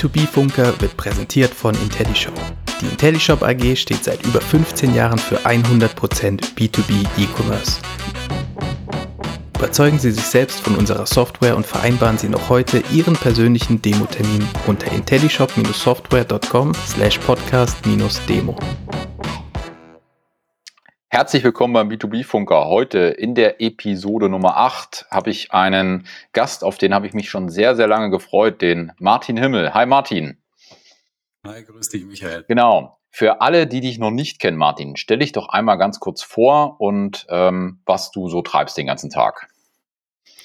Der B2B-Funker wird präsentiert von IntelliShop. Die IntelliShop AG steht seit über 15 Jahren für 100% B2B E-Commerce. Überzeugen Sie sich selbst von unserer Software und vereinbaren Sie noch heute Ihren persönlichen Demo-Termin unter intellishop-software.com slash podcast-demo. Herzlich willkommen beim B2B-Funker. Heute in der Episode Nummer 8 habe ich einen Gast, auf den habe ich mich schon sehr, sehr lange gefreut, den Martin Himmel. Hi Martin. Hi, grüß dich Michael. Genau. Für alle, die dich noch nicht kennen, Martin, stell dich doch einmal ganz kurz vor und ähm, was du so treibst den ganzen Tag.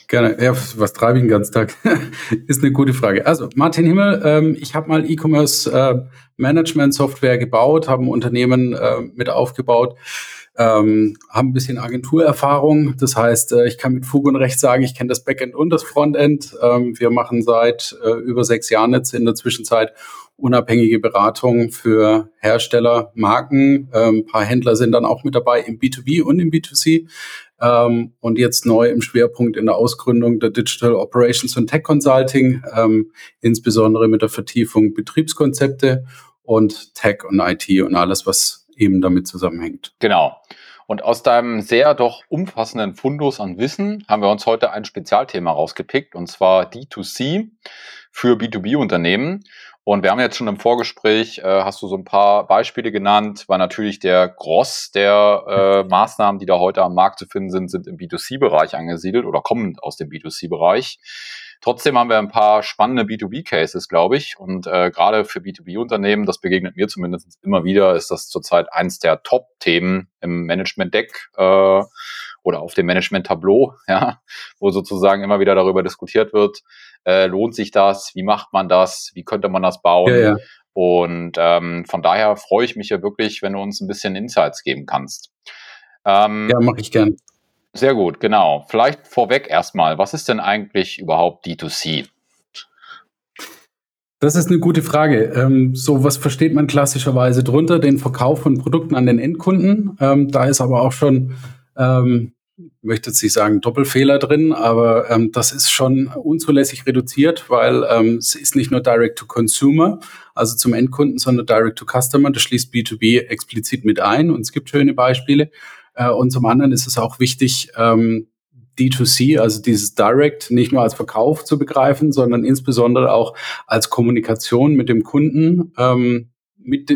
Gerne. Ja, was treibe ich den ganzen Tag? ist eine gute Frage. Also, Martin Himmel, ähm, ich habe mal E-Commerce äh, Management Software gebaut, habe ein Unternehmen äh, mit aufgebaut ähm, haben ein bisschen Agenturerfahrung. Das heißt, äh, ich kann mit Fug und Recht sagen, ich kenne das Backend und das Frontend. Ähm, wir machen seit äh, über sechs Jahren jetzt in der Zwischenzeit unabhängige Beratung für Hersteller, Marken. Ähm, ein paar Händler sind dann auch mit dabei im B2B und im B2C. Ähm, und jetzt neu im Schwerpunkt in der Ausgründung der Digital Operations und Tech Consulting, ähm, insbesondere mit der Vertiefung Betriebskonzepte und Tech und IT und alles, was eben damit zusammenhängt. Genau. Und aus deinem sehr doch umfassenden Fundus an Wissen haben wir uns heute ein Spezialthema rausgepickt, und zwar D2C für B2B-Unternehmen. Und wir haben jetzt schon im Vorgespräch, äh, hast du so ein paar Beispiele genannt, weil natürlich der Gross der äh, Maßnahmen, die da heute am Markt zu finden sind, sind im B2C-Bereich angesiedelt oder kommen aus dem B2C-Bereich. Trotzdem haben wir ein paar spannende B2B-Cases, glaube ich. Und äh, gerade für B2B-Unternehmen, das begegnet mir zumindest immer wieder, ist das zurzeit eins der Top-Themen im Management-Deck äh, oder auf dem Management-Tableau, ja, wo sozusagen immer wieder darüber diskutiert wird, äh, lohnt sich das, wie macht man das, wie könnte man das bauen. Ja, ja. Und ähm, von daher freue ich mich ja wirklich, wenn du uns ein bisschen Insights geben kannst. Ähm, ja, mache ich gern. Sehr gut, genau. Vielleicht vorweg erstmal, was ist denn eigentlich überhaupt D2C? Das ist eine gute Frage. Ähm, so, was versteht man klassischerweise drunter? Den Verkauf von Produkten an den Endkunden. Ähm, da ist aber auch schon, ähm, möchte jetzt nicht sagen Doppelfehler drin, aber ähm, das ist schon unzulässig reduziert, weil ähm, es ist nicht nur Direct to Consumer, also zum Endkunden, sondern Direct to Customer. Das schließt B2B explizit mit ein und es gibt schöne Beispiele. Äh, und zum anderen ist es auch wichtig, ähm, D2C, also dieses Direct, nicht nur als Verkauf zu begreifen, sondern insbesondere auch als Kommunikation mit dem Kunden, ähm, mit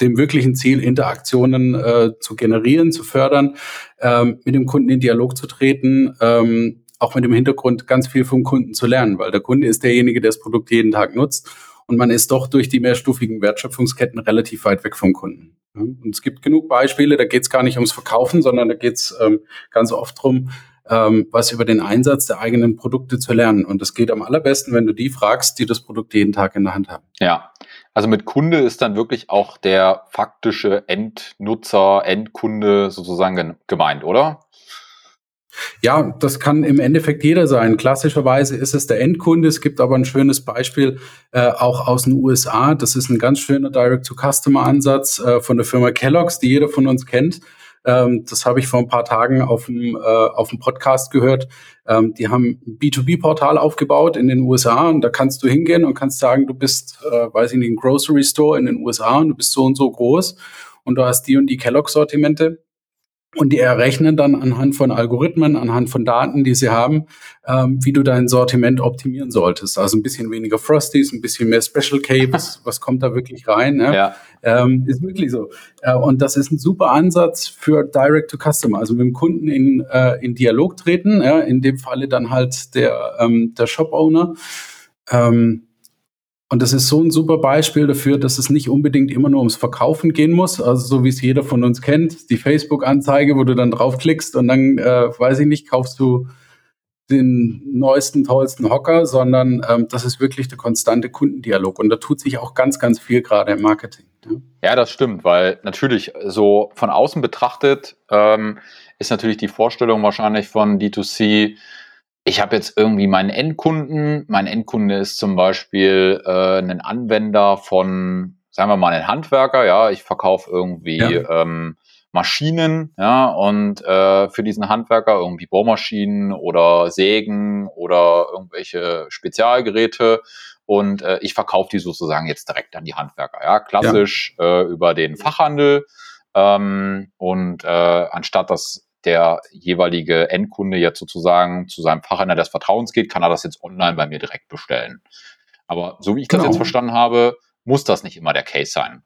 dem wirklichen Ziel, Interaktionen äh, zu generieren, zu fördern, ähm, mit dem Kunden in Dialog zu treten, ähm, auch mit dem Hintergrund ganz viel vom Kunden zu lernen, weil der Kunde ist derjenige, der das Produkt jeden Tag nutzt und man ist doch durch die mehrstufigen Wertschöpfungsketten relativ weit weg vom Kunden. Und es gibt genug Beispiele, da geht es gar nicht ums Verkaufen, sondern da geht es ähm, ganz oft drum, ähm, was über den Einsatz der eigenen Produkte zu lernen. Und das geht am allerbesten, wenn du die fragst, die das Produkt jeden Tag in der Hand haben. Ja, also mit Kunde ist dann wirklich auch der faktische Endnutzer, Endkunde sozusagen gemeint, oder? Ja, das kann im Endeffekt jeder sein. Klassischerweise ist es der Endkunde. Es gibt aber ein schönes Beispiel äh, auch aus den USA. Das ist ein ganz schöner Direct-to-Customer-Ansatz äh, von der Firma Kellogg's, die jeder von uns kennt. Ähm, das habe ich vor ein paar Tagen auf dem, äh, auf dem Podcast gehört. Ähm, die haben ein B2B-Portal aufgebaut in den USA und da kannst du hingehen und kannst sagen, du bist, äh, weiß ich nicht, ein Grocery Store in den USA und du bist so und so groß und du hast die und die Kellogg-Sortimente und die errechnen dann anhand von Algorithmen, anhand von Daten, die sie haben, ähm, wie du dein Sortiment optimieren solltest. Also ein bisschen weniger Frosties, ein bisschen mehr Special K, was, was kommt da wirklich rein? Ne? Ja. Ähm, ist wirklich so. Äh, und das ist ein super Ansatz für Direct to Customer, also mit dem Kunden in, äh, in Dialog treten, ja? in dem Falle dann halt der, ähm, der Shop-Owner. Ähm, und das ist so ein super Beispiel dafür, dass es nicht unbedingt immer nur ums Verkaufen gehen muss. Also so wie es jeder von uns kennt, die Facebook-Anzeige, wo du dann draufklickst und dann, äh, weiß ich nicht, kaufst du den neuesten, tollsten Hocker, sondern ähm, das ist wirklich der konstante Kundendialog. Und da tut sich auch ganz, ganz viel gerade im Marketing. Ja. das stimmt, weil natürlich so von außen betrachtet ähm, ist natürlich die Vorstellung wahrscheinlich von D2C, ich habe jetzt irgendwie meinen Endkunden. Mein Endkunde ist zum Beispiel äh, ein Anwender von, sagen wir mal, ein Handwerker. Ja, ich verkaufe irgendwie ja. ähm, Maschinen, ja, und äh, für diesen Handwerker irgendwie Bohrmaschinen oder Sägen oder irgendwelche Spezialgeräte und äh, ich verkaufe die sozusagen jetzt direkt an die Handwerker, ja, klassisch ja. Äh, über den Fachhandel ähm, und äh, anstatt dass der jeweilige Endkunde jetzt sozusagen zu seinem Fachhändler des Vertrauens geht, kann er das jetzt online bei mir direkt bestellen. Aber so wie ich genau. das jetzt verstanden habe, muss das nicht immer der Case sein.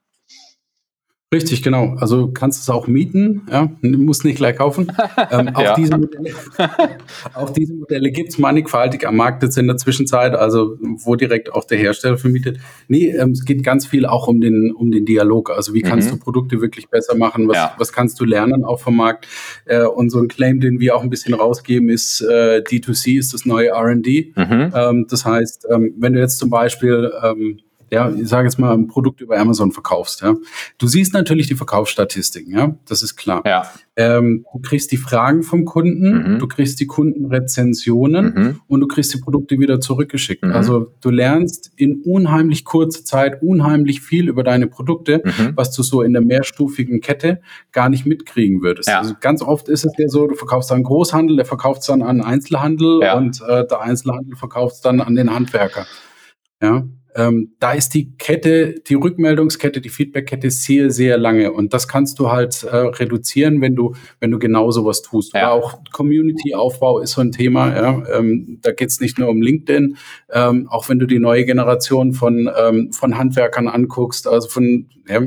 Richtig, genau. Also kannst du es auch mieten, ja, musst nicht gleich kaufen. Ähm, auch, ja. diese Modelle, auch diese Modelle gibt es mannigfaltig am Markt jetzt in der Zwischenzeit, also wo direkt auch der Hersteller vermietet. Nee, ähm, es geht ganz viel auch um den, um den Dialog. Also wie kannst mhm. du Produkte wirklich besser machen? Was, ja. was kannst du lernen auch vom Markt? Äh, und so ein Claim, den wir auch ein bisschen rausgeben, ist äh, D2C ist das neue RD. Mhm. Ähm, das heißt, ähm, wenn du jetzt zum Beispiel ähm, ja, ich sage jetzt mal, ein Produkt über Amazon verkaufst, ja. Du siehst natürlich die Verkaufsstatistiken, ja, das ist klar. Ja. Ähm, du kriegst die Fragen vom Kunden, mhm. du kriegst die Kundenrezensionen mhm. und du kriegst die Produkte wieder zurückgeschickt. Mhm. Also du lernst in unheimlich kurzer Zeit unheimlich viel über deine Produkte, mhm. was du so in der mehrstufigen Kette gar nicht mitkriegen würdest. Ja. Also ganz oft ist es ja so, du verkaufst an Großhandel, der verkauft es dann an Einzelhandel ja. und äh, der Einzelhandel verkauft es dann an den Handwerker. Ja, ähm, da ist die Kette, die Rückmeldungskette, die Feedbackkette sehr, sehr lange. Und das kannst du halt äh, reduzieren, wenn du, wenn du genau sowas tust. Ja. Oder auch Community-Aufbau ist so ein Thema. Ja? Ähm, da geht es nicht nur um LinkedIn, ähm, auch wenn du die neue Generation von, ähm, von Handwerkern anguckst, also von, ja,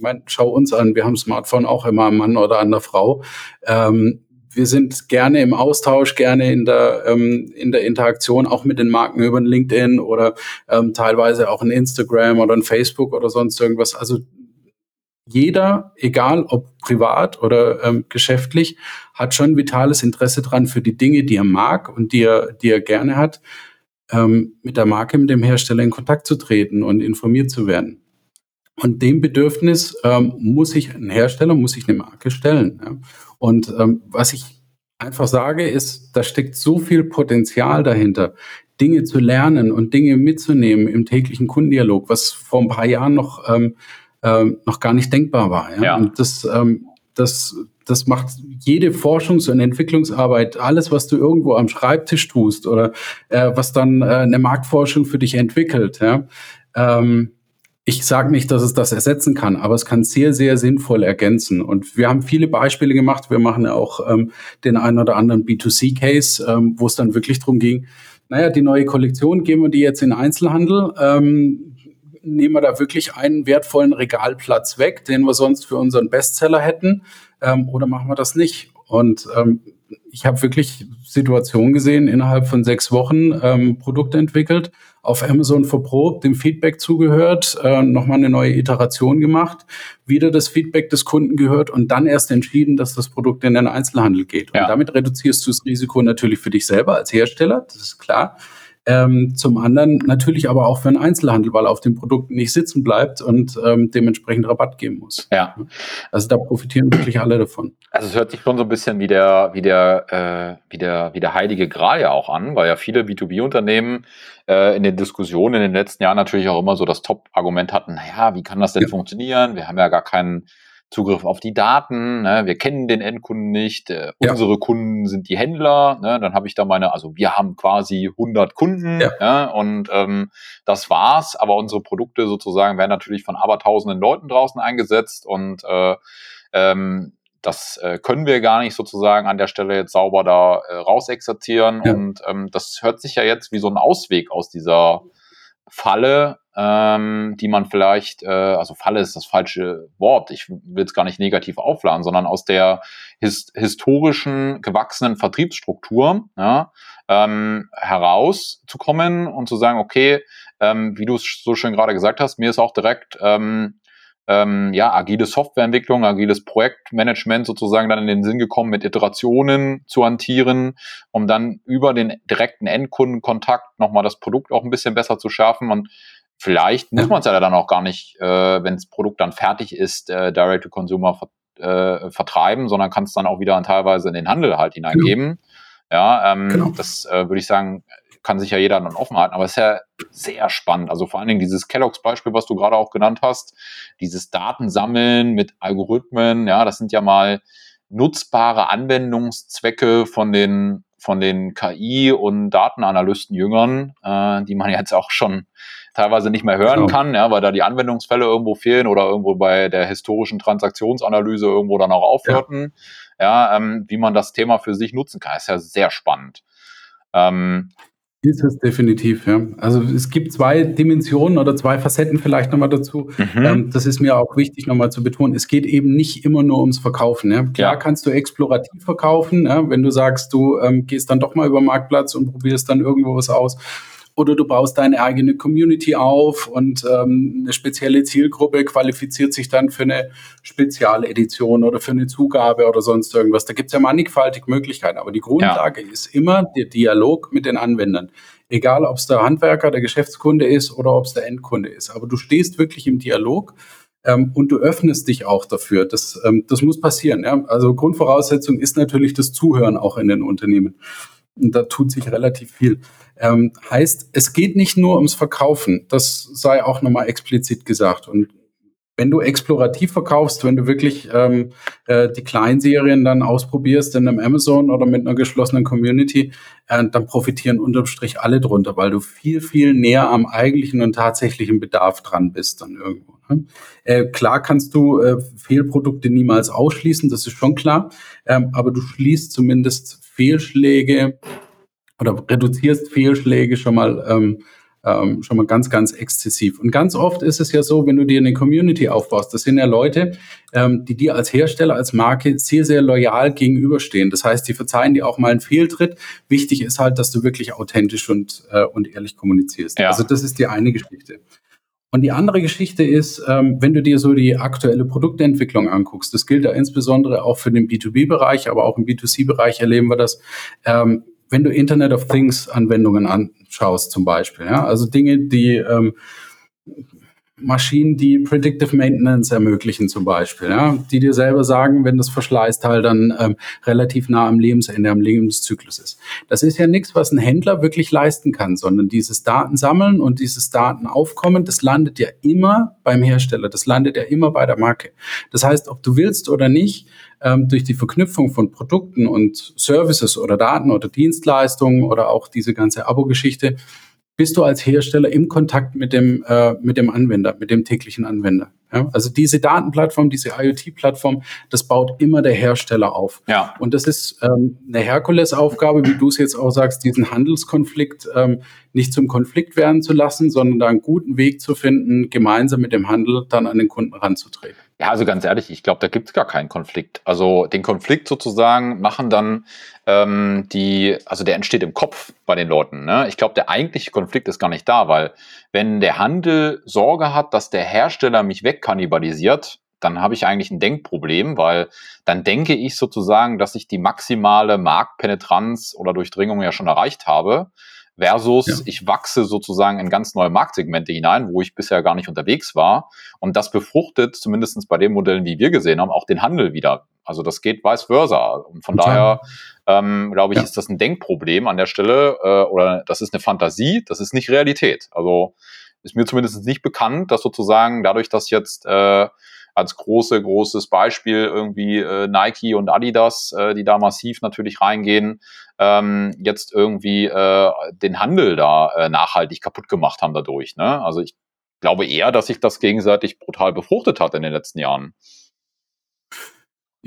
mein, schau uns an, wir haben Smartphone auch immer am Mann oder an der Frau. Ähm, wir sind gerne im Austausch, gerne in der, ähm, in der Interaktion, auch mit den Marken über LinkedIn oder ähm, teilweise auch in Instagram oder in Facebook oder sonst irgendwas. Also jeder, egal ob privat oder ähm, geschäftlich, hat schon vitales Interesse dran für die Dinge, die er mag und die er, die er gerne hat, ähm, mit der Marke, mit dem Hersteller in Kontakt zu treten und informiert zu werden. Und dem Bedürfnis ähm, muss sich ein Hersteller, muss sich eine Marke stellen. Ja. Und ähm, was ich einfach sage, ist, da steckt so viel Potenzial dahinter, Dinge zu lernen und Dinge mitzunehmen im täglichen Kundendialog, was vor ein paar Jahren noch, ähm, ähm, noch gar nicht denkbar war. Ja. ja. Und das, ähm, das, das macht jede Forschungs- und Entwicklungsarbeit, alles, was du irgendwo am Schreibtisch tust oder äh, was dann äh, eine Marktforschung für dich entwickelt, ja, ähm, ich sage nicht, dass es das ersetzen kann, aber es kann sehr, sehr sinnvoll ergänzen. Und wir haben viele Beispiele gemacht. Wir machen ja auch ähm, den einen oder anderen B2C-Case, ähm, wo es dann wirklich darum ging, naja, die neue Kollektion, geben wir die jetzt in Einzelhandel, ähm, nehmen wir da wirklich einen wertvollen Regalplatz weg, den wir sonst für unseren Bestseller hätten, ähm, oder machen wir das nicht? Und ähm, ich habe wirklich Situationen gesehen, innerhalb von sechs Wochen ähm, Produkte entwickelt, auf Amazon verprobt, dem Feedback zugehört, äh, nochmal eine neue Iteration gemacht, wieder das Feedback des Kunden gehört und dann erst entschieden, dass das Produkt in den Einzelhandel geht. Ja. Und damit reduzierst du das Risiko natürlich für dich selber als Hersteller, das ist klar. Ähm, zum anderen natürlich aber auch für einen Einzelhandel, weil er auf dem Produkt nicht sitzen bleibt und ähm, dementsprechend Rabatt geben muss. Ja. Also da profitieren wirklich alle davon. Also es hört sich schon so ein bisschen wie der, wie der, äh, wie der, wie der heilige Gral ja auch an, weil ja viele B2B-Unternehmen äh, in den Diskussionen in den letzten Jahren natürlich auch immer so das Top-Argument hatten, naja, wie kann das denn ja. funktionieren? Wir haben ja gar keinen Zugriff auf die Daten, ne? wir kennen den Endkunden nicht, äh, ja. unsere Kunden sind die Händler, ne? dann habe ich da meine, also wir haben quasi 100 Kunden ja. ja? und ähm, das war's, aber unsere Produkte sozusagen werden natürlich von abertausenden Leuten draußen eingesetzt und äh, ähm, das äh, können wir gar nicht sozusagen an der Stelle jetzt sauber da äh, rausexerzieren ja. und ähm, das hört sich ja jetzt wie so ein Ausweg aus dieser Falle ähm, die man vielleicht, äh, also Falle ist das falsche Wort, ich will es gar nicht negativ aufladen, sondern aus der his historischen gewachsenen Vertriebsstruktur ja, ähm, herauszukommen und zu sagen, okay, ähm, wie du es so schön gerade gesagt hast, mir ist auch direkt ähm, ähm, ja, agile Softwareentwicklung, agiles Projektmanagement sozusagen dann in den Sinn gekommen, mit Iterationen zu hantieren, um dann über den direkten Endkundenkontakt nochmal das Produkt auch ein bisschen besser zu schärfen. Und Vielleicht muss man es ja dann auch gar nicht, äh, wenn das Produkt dann fertig ist, äh, Direct-to-Consumer ver äh, vertreiben, sondern kann es dann auch wieder teilweise in den Handel halt hineingeben. Genau. Ja, ähm, genau. das äh, würde ich sagen, kann sich ja jeder dann offen halten, aber es ist ja sehr spannend. Also vor allen Dingen dieses Kellogg's Beispiel, was du gerade auch genannt hast, dieses Datensammeln mit Algorithmen, ja, das sind ja mal nutzbare Anwendungszwecke von den von den KI- und Datenanalysten-Jüngern, äh, die man jetzt auch schon teilweise nicht mehr hören genau. kann, ja, weil da die Anwendungsfälle irgendwo fehlen oder irgendwo bei der historischen Transaktionsanalyse irgendwo dann auch aufhörten. Ja, ja ähm, wie man das Thema für sich nutzen kann, ist ja sehr spannend. Ähm, ist es definitiv, ja. Also es gibt zwei Dimensionen oder zwei Facetten vielleicht nochmal dazu. Mhm. Ähm, das ist mir auch wichtig nochmal zu betonen. Es geht eben nicht immer nur ums Verkaufen. Ja. Klar ja. kannst du explorativ verkaufen, ja, wenn du sagst, du ähm, gehst dann doch mal über den Marktplatz und probierst dann irgendwo was aus oder du baust deine eigene Community auf und ähm, eine spezielle Zielgruppe qualifiziert sich dann für eine Spezialedition oder für eine Zugabe oder sonst irgendwas. Da gibt es ja mannigfaltig Möglichkeiten, aber die Grundlage ja. ist immer der Dialog mit den Anwendern. Egal, ob es der Handwerker, der Geschäftskunde ist oder ob es der Endkunde ist. Aber du stehst wirklich im Dialog ähm, und du öffnest dich auch dafür. Das, ähm, das muss passieren. Ja? Also Grundvoraussetzung ist natürlich das Zuhören auch in den Unternehmen. Und da tut sich relativ viel. Ähm, heißt, es geht nicht nur ums Verkaufen. Das sei auch nochmal explizit gesagt. Und wenn du explorativ verkaufst, wenn du wirklich ähm, äh, die Kleinserien dann ausprobierst in einem Amazon oder mit einer geschlossenen Community, äh, dann profitieren unterm Strich alle drunter, weil du viel, viel näher am eigentlichen und tatsächlichen Bedarf dran bist dann irgendwo. Ne? Äh, klar kannst du äh, Fehlprodukte niemals ausschließen, das ist schon klar, ähm, aber du schließt zumindest Fehlschläge oder reduzierst Fehlschläge schon mal ähm, ähm, schon mal ganz, ganz exzessiv. Und ganz oft ist es ja so, wenn du dir eine Community aufbaust, das sind ja Leute, ähm, die dir als Hersteller, als Marke sehr, sehr loyal gegenüberstehen. Das heißt, die verzeihen dir auch mal einen Fehltritt. Wichtig ist halt, dass du wirklich authentisch und, äh, und ehrlich kommunizierst. Ja. Also das ist die eine Geschichte. Und die andere Geschichte ist, ähm, wenn du dir so die aktuelle Produktentwicklung anguckst, das gilt ja insbesondere auch für den B2B-Bereich, aber auch im B2C-Bereich erleben wir das. Ähm, wenn du Internet of Things Anwendungen anschaust zum Beispiel, ja, also Dinge, die ähm, Maschinen, die Predictive Maintenance ermöglichen zum Beispiel, ja, die dir selber sagen, wenn das Verschleißteil dann ähm, relativ nah am Lebensende, am Lebenszyklus ist. Das ist ja nichts, was ein Händler wirklich leisten kann, sondern dieses Datensammeln und dieses Datenaufkommen, das landet ja immer beim Hersteller, das landet ja immer bei der Marke. Das heißt, ob du willst oder nicht, ähm, durch die Verknüpfung von Produkten und Services oder Daten oder Dienstleistungen oder auch diese ganze Abo-Geschichte, bist du als Hersteller im Kontakt mit dem, äh, mit dem Anwender, mit dem täglichen Anwender. Ja? Also diese Datenplattform, diese IoT-Plattform, das baut immer der Hersteller auf. Ja. Und das ist ähm, eine Herkulesaufgabe, wie du es jetzt auch sagst, diesen Handelskonflikt ähm, nicht zum Konflikt werden zu lassen, sondern da einen guten Weg zu finden, gemeinsam mit dem Handel dann an den Kunden ranzutreten. Ja, also ganz ehrlich, ich glaube, da gibt es gar keinen Konflikt. Also den Konflikt sozusagen machen dann ähm, die, also der entsteht im Kopf bei den Leuten. Ne? Ich glaube, der eigentliche Konflikt ist gar nicht da, weil wenn der Handel Sorge hat, dass der Hersteller mich wegkannibalisiert, dann habe ich eigentlich ein Denkproblem, weil dann denke ich sozusagen, dass ich die maximale Marktpenetranz oder Durchdringung ja schon erreicht habe versus ja. ich wachse sozusagen in ganz neue Marktsegmente hinein, wo ich bisher gar nicht unterwegs war. Und das befruchtet, zumindestens bei den Modellen, wie wir gesehen haben, auch den Handel wieder. Also das geht vice versa. Und von Total. daher ähm, glaube ich, ja. ist das ein Denkproblem an der Stelle äh, oder das ist eine Fantasie, das ist nicht Realität. Also ist mir zumindest nicht bekannt, dass sozusagen dadurch, dass jetzt äh, als große, großes Beispiel irgendwie äh, Nike und Adidas, äh, die da massiv natürlich reingehen, ähm, jetzt irgendwie äh, den Handel da äh, nachhaltig kaputt gemacht haben dadurch. Ne? Also ich glaube eher, dass sich das gegenseitig brutal befruchtet hat in den letzten Jahren.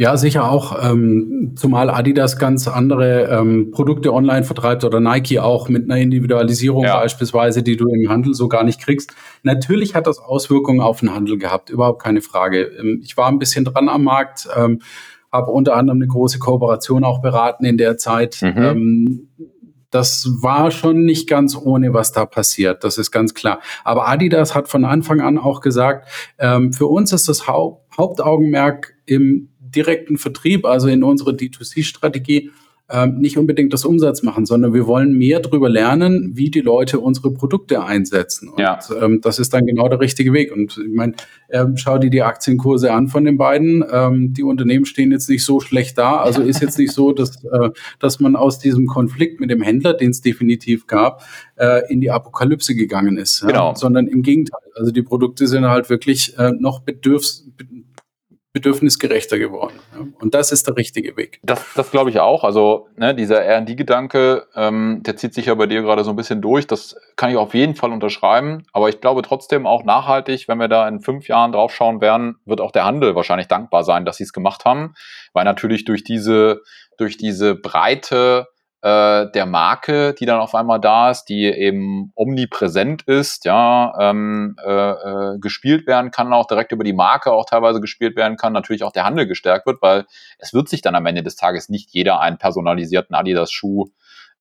Ja, sicher auch, ähm, zumal Adidas ganz andere ähm, Produkte online vertreibt oder Nike auch mit einer Individualisierung ja. beispielsweise, die du im Handel so gar nicht kriegst. Natürlich hat das Auswirkungen auf den Handel gehabt, überhaupt keine Frage. Ähm, ich war ein bisschen dran am Markt, ähm, habe unter anderem eine große Kooperation auch beraten in der Zeit. Mhm. Ähm, das war schon nicht ganz ohne, was da passiert. Das ist ganz klar. Aber Adidas hat von Anfang an auch gesagt, ähm, für uns ist das Haupt Hauptaugenmerk im direkten Vertrieb, also in unserer D2C-Strategie, ähm, nicht unbedingt das Umsatz machen, sondern wir wollen mehr darüber lernen, wie die Leute unsere Produkte einsetzen. Und ja. ähm, das ist dann genau der richtige Weg. Und ich meine, ähm, schau dir die Aktienkurse an von den beiden. Ähm, die Unternehmen stehen jetzt nicht so schlecht da. Also ist jetzt nicht so, dass, äh, dass man aus diesem Konflikt mit dem Händler, den es definitiv gab, äh, in die Apokalypse gegangen ist. Genau. Ja? Sondern im Gegenteil. Also die Produkte sind halt wirklich äh, noch bedürfs bedürfnisgerechter geworden. Und das ist der richtige Weg. Das, das glaube ich auch. Also ne, dieser R&D-Gedanke, ähm, der zieht sich ja bei dir gerade so ein bisschen durch. Das kann ich auf jeden Fall unterschreiben. Aber ich glaube trotzdem auch nachhaltig, wenn wir da in fünf Jahren draufschauen werden, wird auch der Handel wahrscheinlich dankbar sein, dass sie es gemacht haben. Weil natürlich durch diese, durch diese breite äh, der Marke, die dann auf einmal da ist, die eben omnipräsent ist, ja, ähm, äh, äh, gespielt werden kann, auch direkt über die Marke auch teilweise gespielt werden kann, natürlich auch der Handel gestärkt wird, weil es wird sich dann am Ende des Tages nicht jeder einen personalisierten Adidas-Schuh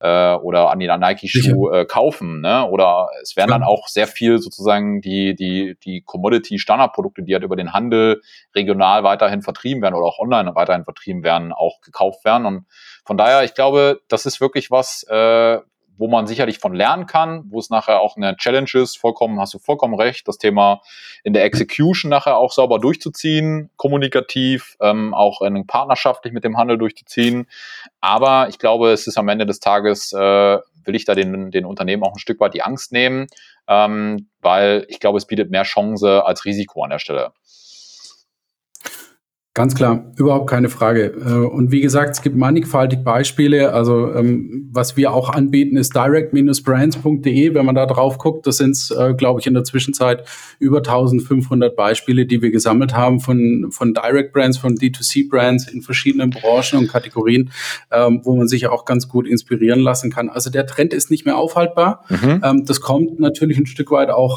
äh, oder an den Nike-Schuh äh, kaufen. Ne? Oder es werden dann auch sehr viel sozusagen die, die, die Commodity-Standardprodukte, die halt über den Handel regional weiterhin vertrieben werden oder auch online weiterhin vertrieben werden, auch gekauft werden. Und von daher, ich glaube, das ist wirklich was, äh, wo man sicherlich von lernen kann, wo es nachher auch eine Challenge ist, vollkommen, hast du vollkommen recht, das Thema in der Execution nachher auch sauber durchzuziehen, kommunikativ, ähm, auch in partnerschaftlich mit dem Handel durchzuziehen. Aber ich glaube, es ist am Ende des Tages, äh, will ich da den, den Unternehmen auch ein Stück weit die Angst nehmen, ähm, weil ich glaube, es bietet mehr Chance als Risiko an der Stelle. Ganz klar, überhaupt keine Frage. Äh, und wie gesagt, es gibt mannigfaltig Beispiele. Also ähm, was wir auch anbieten, ist direct-brands.de. Wenn man da drauf guckt, das sind, äh, glaube ich, in der Zwischenzeit über 1500 Beispiele, die wir gesammelt haben von, von Direct Brands, von D2C Brands in verschiedenen Branchen und Kategorien, ähm, wo man sich auch ganz gut inspirieren lassen kann. Also der Trend ist nicht mehr aufhaltbar. Mhm. Ähm, das kommt natürlich ein Stück weit auch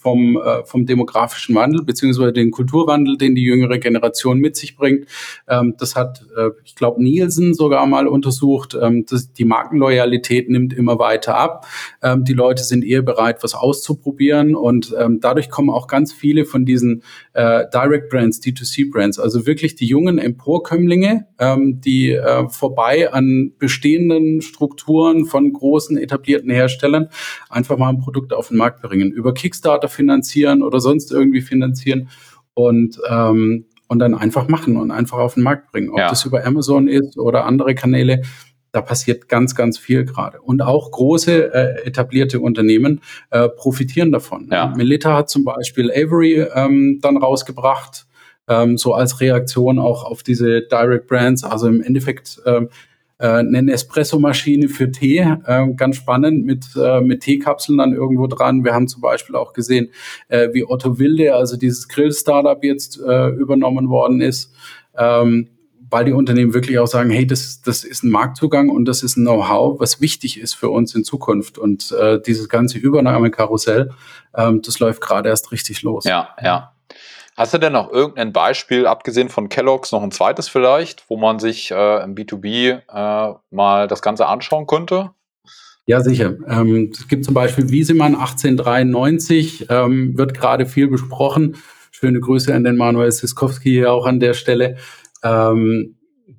vom, äh, vom demografischen Wandel beziehungsweise den Kulturwandel, den die jüngere Generation Innovation mit sich bringt. Ähm, das hat, äh, ich glaube, Nielsen sogar mal untersucht. Ähm, das, die Markenloyalität nimmt immer weiter ab. Ähm, die Leute sind eher bereit, was auszuprobieren und ähm, dadurch kommen auch ganz viele von diesen äh, Direct Brands, D2C Brands, also wirklich die jungen Emporkömmlinge, ähm, die äh, vorbei an bestehenden Strukturen von großen etablierten Herstellern einfach mal ein Produkt auf den Markt bringen, über Kickstarter finanzieren oder sonst irgendwie finanzieren und ähm, und dann einfach machen und einfach auf den Markt bringen. Ob ja. das über Amazon ist oder andere Kanäle, da passiert ganz, ganz viel gerade. Und auch große äh, etablierte Unternehmen äh, profitieren davon. Ja. Melita hat zum Beispiel Avery ähm, dann rausgebracht, ähm, so als Reaktion auch auf diese Direct Brands. Also im Endeffekt ähm, äh, eine Espresso-Maschine für Tee, äh, ganz spannend, mit, äh, mit Teekapseln dann irgendwo dran. Wir haben zum Beispiel auch gesehen, äh, wie Otto Wilde, also dieses Grill-Startup jetzt äh, übernommen worden ist. Ähm, weil die Unternehmen wirklich auch sagen, hey, das, das ist ein Marktzugang und das ist ein Know-how, was wichtig ist für uns in Zukunft. Und äh, dieses ganze Übernahmekarussell, ähm, das läuft gerade erst richtig los. Ja, ja. Hast du denn noch irgendein Beispiel, abgesehen von Kellogg's, noch ein zweites vielleicht, wo man sich äh, im B2B äh, mal das Ganze anschauen könnte? Ja, sicher. Ähm, es gibt zum Beispiel Wiesemann 1893, ähm, wird gerade viel besprochen. Schöne Grüße an den Manuel Siskowski hier auch an der Stelle. Ähm,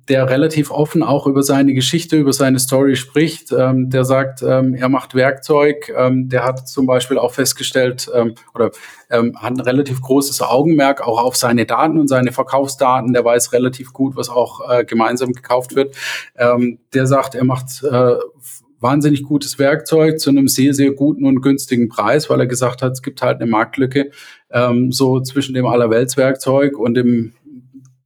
der relativ offen auch über seine Geschichte, über seine Story spricht. Ähm, der sagt, ähm, er macht Werkzeug. Ähm, der hat zum Beispiel auch festgestellt ähm, oder ähm, hat ein relativ großes Augenmerk auch auf seine Daten und seine Verkaufsdaten. Der weiß relativ gut, was auch äh, gemeinsam gekauft wird. Ähm, der sagt, er macht äh, wahnsinnig gutes Werkzeug zu einem sehr, sehr guten und günstigen Preis, weil er gesagt hat, es gibt halt eine Marktlücke ähm, so zwischen dem Allerweltswerkzeug und dem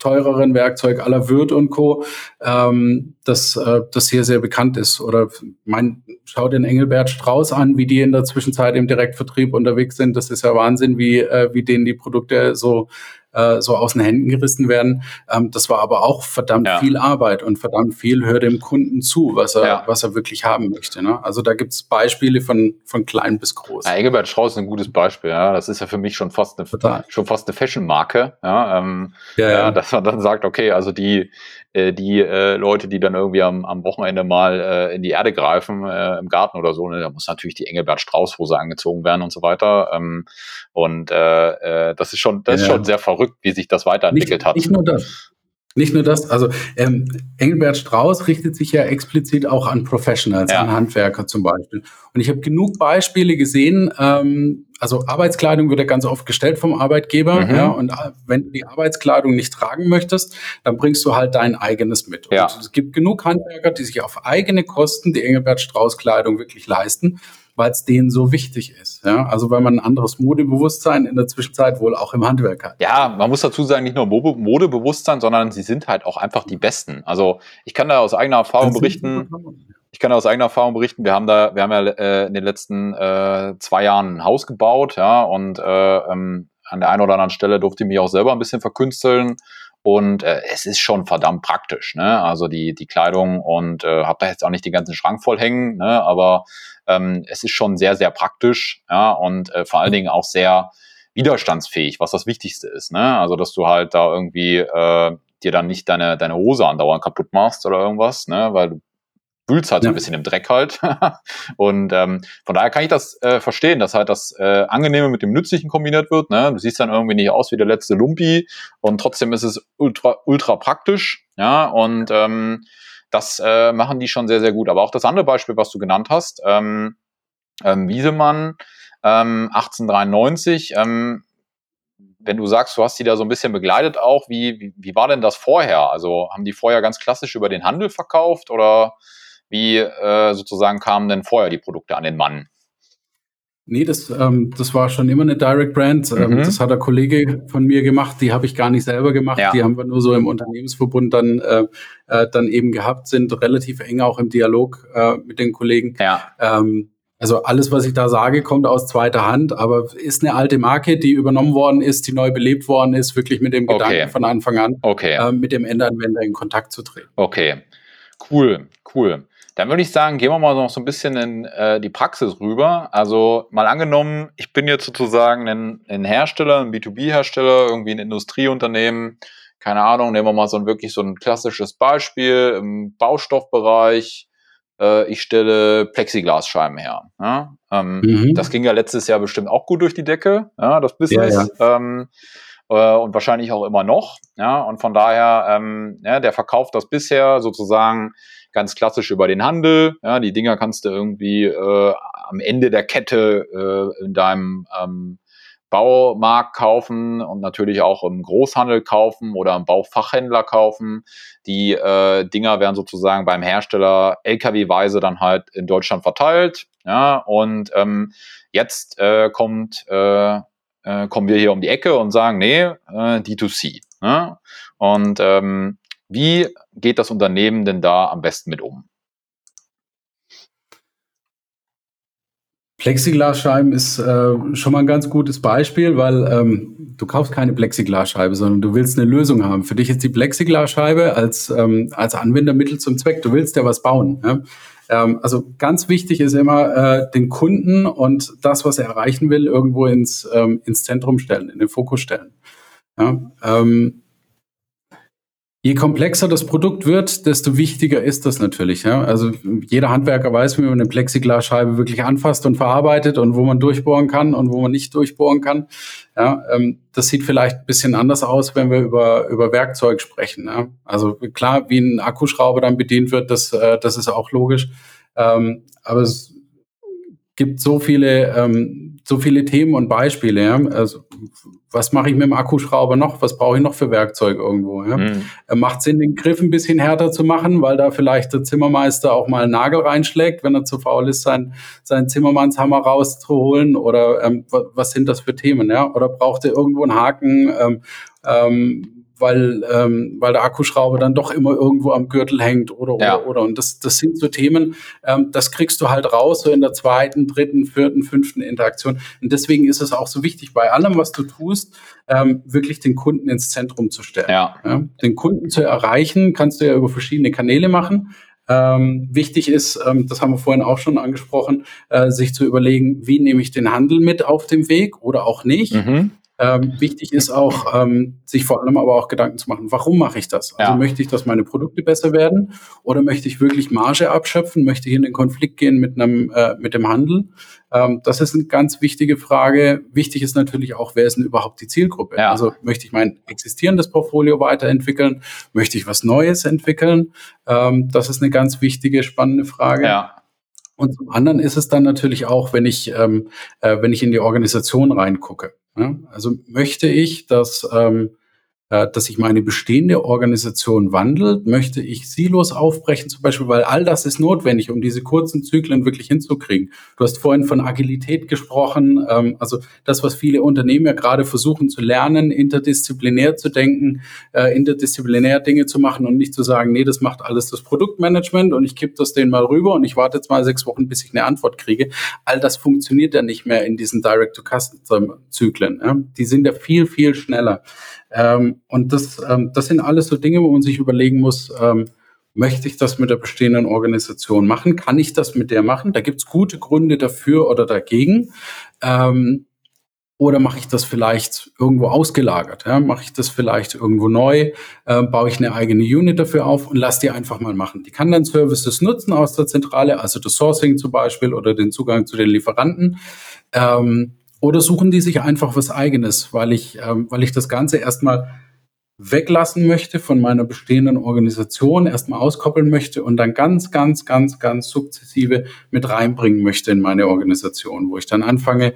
teureren Werkzeug aller Wirt und Co., ähm, das, äh, das sehr, sehr bekannt ist. Oder mein, schau den Engelbert Strauß an, wie die in der Zwischenzeit im Direktvertrieb unterwegs sind. Das ist ja Wahnsinn, wie, äh, wie denen die Produkte so äh, so aus den Händen gerissen werden. Ähm, das war aber auch verdammt ja. viel Arbeit und verdammt viel hört dem Kunden zu, was er, ja. was er wirklich haben möchte. Ne? Also da gibt es Beispiele von, von klein bis groß. Ja, Engelbert Strauß ist ein gutes Beispiel. Ja. Das ist ja für mich schon fast eine, schon fast eine Fashion-Marke. Ja, ähm, ja, ja. dass man dann sagt, okay, also die, die äh, Leute, die dann irgendwie am, am Wochenende mal äh, in die Erde greifen, äh, im Garten oder so, ne, da muss natürlich die Engelbert Strauß-Hose angezogen werden und so weiter. Ähm, und äh, äh, das ist schon, das ja. ist schon sehr verrückt, wie sich das weiterentwickelt nicht, hat. Nicht nur das. Nicht nur das, also ähm, Engelbert Strauß richtet sich ja explizit auch an Professionals, ja. an Handwerker zum Beispiel. Und ich habe genug Beispiele gesehen, ähm, also Arbeitskleidung wird ja ganz oft gestellt vom Arbeitgeber, mhm. ja, und äh, wenn du die Arbeitskleidung nicht tragen möchtest, dann bringst du halt dein eigenes mit. Ja. Und es gibt genug Handwerker, die sich auf eigene Kosten die Engelbert Strauß Kleidung wirklich leisten weil es denen so wichtig ist. Ja? Also weil man ein anderes Modebewusstsein in der Zwischenzeit wohl auch im Handwerk hat. Ja, man muss dazu sagen, nicht nur Modebewusstsein, sondern sie sind halt auch einfach die Besten. Also ich kann da aus eigener Erfahrung berichten. Ich kann da aus eigener Erfahrung berichten, wir haben da, wir haben ja äh, in den letzten äh, zwei Jahren ein Haus gebaut, ja, und äh, ähm, an der einen oder anderen Stelle durfte ich mich auch selber ein bisschen verkünsteln. Und äh, es ist schon verdammt praktisch, ne? Also die, die Kleidung und äh, habe da jetzt auch nicht den ganzen Schrank voll hängen, ne? Aber ähm, es ist schon sehr, sehr praktisch, ja, und äh, vor allen Dingen auch sehr widerstandsfähig, was das Wichtigste ist, ne? Also dass du halt da irgendwie äh, dir dann nicht deine, deine Hose andauernd kaputt machst oder irgendwas, ne? Weil du wühlst halt ja. so ein bisschen im Dreck halt. und ähm, von daher kann ich das äh, verstehen, dass halt das äh, Angenehme mit dem Nützlichen kombiniert wird. Ne? Du siehst dann irgendwie nicht aus wie der letzte Lumpi und trotzdem ist es ultra, ultra praktisch. Ja, und ähm, das äh, machen die schon sehr, sehr gut. Aber auch das andere Beispiel, was du genannt hast, ähm, ähm, Wiesemann, ähm, 1893, ähm, wenn du sagst, du hast die da so ein bisschen begleitet auch, wie, wie, wie war denn das vorher? Also haben die vorher ganz klassisch über den Handel verkauft oder wie äh, sozusagen kamen denn vorher die Produkte an den Mann? Nee, das, ähm, das war schon immer eine Direct Brand. Ähm, mhm. Das hat ein Kollege von mir gemacht, die habe ich gar nicht selber gemacht. Ja. Die haben wir nur so im Unternehmensverbund dann, äh, äh, dann eben gehabt, sind relativ eng auch im Dialog äh, mit den Kollegen. Ja. Ähm, also alles, was ich da sage, kommt aus zweiter Hand, aber ist eine alte Marke, die übernommen worden ist, die neu belebt worden ist, wirklich mit dem Gedanken okay. von Anfang an, okay. äh, mit dem Endanwender in Kontakt zu treten. Okay, cool, cool. Dann würde ich sagen, gehen wir mal noch so ein bisschen in äh, die Praxis rüber. Also mal angenommen, ich bin jetzt sozusagen ein, ein Hersteller, ein B2B-Hersteller, irgendwie ein Industrieunternehmen. Keine Ahnung, nehmen wir mal so ein wirklich so ein klassisches Beispiel im Baustoffbereich. Äh, ich stelle Plexiglasscheiben her. Ja? Ähm, mhm. Das ging ja letztes Jahr bestimmt auch gut durch die Decke, ja, das Business. Ja, ja. Ähm, äh, und wahrscheinlich auch immer noch. Ja, und von daher, ähm, ja, der verkauft das bisher sozusagen ganz klassisch über den Handel. Ja, die Dinger kannst du irgendwie äh, am Ende der Kette äh, in deinem ähm, Baumarkt kaufen und natürlich auch im Großhandel kaufen oder im Baufachhändler kaufen. Die äh, Dinger werden sozusagen beim Hersteller LKW-weise dann halt in Deutschland verteilt. Ja, und ähm, jetzt äh, kommt, äh, äh, kommen wir hier um die Ecke und sagen, nee, äh, D2C. Ja? Und ähm, wie geht das Unternehmen denn da am besten mit um? Plexiglasscheiben ist äh, schon mal ein ganz gutes Beispiel, weil ähm, du kaufst keine Plexiglasscheibe, sondern du willst eine Lösung haben. Für dich ist die Plexiglasscheibe als, ähm, als Anwendermittel zum Zweck. Du willst ja was bauen. Ja? Ähm, also ganz wichtig ist immer, äh, den Kunden und das, was er erreichen will, irgendwo ins, ähm, ins Zentrum stellen, in den Fokus stellen. Ja? Ähm, Je komplexer das Produkt wird, desto wichtiger ist das natürlich. Ja? Also jeder Handwerker weiß, wie man eine Plexiglasscheibe wirklich anfasst und verarbeitet und wo man durchbohren kann und wo man nicht durchbohren kann. Ja, ähm, das sieht vielleicht ein bisschen anders aus, wenn wir über, über Werkzeug sprechen. Ja? Also klar, wie ein Akkuschrauber dann bedient wird, das, äh, das ist auch logisch. Ähm, aber es gibt so viele, ähm, so viele Themen und Beispiele. Ja? Also was mache ich mit dem Akkuschrauber noch? Was brauche ich noch für Werkzeug irgendwo? Ja? Mhm. Macht Sinn, den Griff ein bisschen härter zu machen, weil da vielleicht der Zimmermeister auch mal einen Nagel reinschlägt, wenn er zu faul ist, sein, seinen Zimmermannshammer rauszuholen? Oder ähm, was sind das für Themen? Ja? Oder braucht er irgendwo einen Haken? Ähm, ähm, weil, ähm, weil der Akkuschrauber dann doch immer irgendwo am Gürtel hängt oder oder ja. oder. Und das, das sind so Themen, ähm, das kriegst du halt raus, so in der zweiten, dritten, vierten, fünften Interaktion. Und deswegen ist es auch so wichtig, bei allem, was du tust, ähm, wirklich den Kunden ins Zentrum zu stellen. Ja. ja. Den Kunden zu erreichen, kannst du ja über verschiedene Kanäle machen. Ähm, wichtig ist, ähm, das haben wir vorhin auch schon angesprochen, äh, sich zu überlegen, wie nehme ich den Handel mit auf dem Weg oder auch nicht. Mhm. Ähm, wichtig ist auch, ähm, sich vor allem aber auch Gedanken zu machen, warum mache ich das? Also Ja. möchte ich, dass meine Produkte besser werden oder möchte ich wirklich Marge abschöpfen? Möchte ich in den Konflikt gehen mit einem äh, mit dem Handel? Ähm, das ist eine ganz wichtige Frage. Wichtig ist natürlich auch, wer ist denn überhaupt die Zielgruppe? Ja. Also möchte ich mein existierendes Portfolio weiterentwickeln? Möchte ich was Neues entwickeln? Ähm, das ist eine ganz wichtige, spannende Frage. Ja, Und zum anderen ist es dann natürlich auch, wenn ich, ähm, äh, wenn ich in die Organisation reingucke. Also möchte ich, dass, ähm, äh, dass sich meine bestehende Organisation wandelt, möchte ich Silos aufbrechen zum Beispiel, weil all das ist notwendig, um diese kurzen Zyklen wirklich hinzukriegen. Du hast vorhin von Agilität gesprochen, ähm, also das, was viele Unternehmen ja gerade versuchen zu lernen, interdisziplinär zu denken, äh, interdisziplinär Dinge zu machen und nicht zu sagen, nee, das macht alles das Produktmanagement und ich kipp das denen mal rüber und ich warte jetzt mal sechs Wochen, bis ich eine Antwort kriege. All das funktioniert ja nicht mehr in diesen Direct-to-Custom-Zyklen. Die sind ja viel, viel schneller. Ähm, und das, ähm, das sind alles so Dinge, wo man sich überlegen muss, ähm, möchte ich das mit der bestehenden Organisation machen? Kann ich das mit der machen? Da gibt's gute Gründe dafür oder dagegen. Ähm, oder mache ich das vielleicht irgendwo ausgelagert? Ja? Mache ich das vielleicht irgendwo neu? Äh, baue ich eine eigene Unit dafür auf und lass die einfach mal machen. Die kann dann Services nutzen aus der Zentrale, also das Sourcing zum Beispiel oder den Zugang zu den Lieferanten. Ähm, oder suchen die sich einfach was Eigenes, weil ich, ähm, weil ich das Ganze erstmal weglassen möchte von meiner bestehenden Organisation, erstmal auskoppeln möchte und dann ganz, ganz, ganz, ganz sukzessive mit reinbringen möchte in meine Organisation, wo ich dann anfange,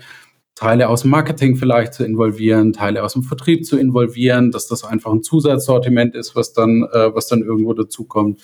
Teile aus dem Marketing vielleicht zu involvieren, Teile aus dem Vertrieb zu involvieren, dass das einfach ein Zusatzsortiment ist, was dann, äh, was dann irgendwo dazukommt.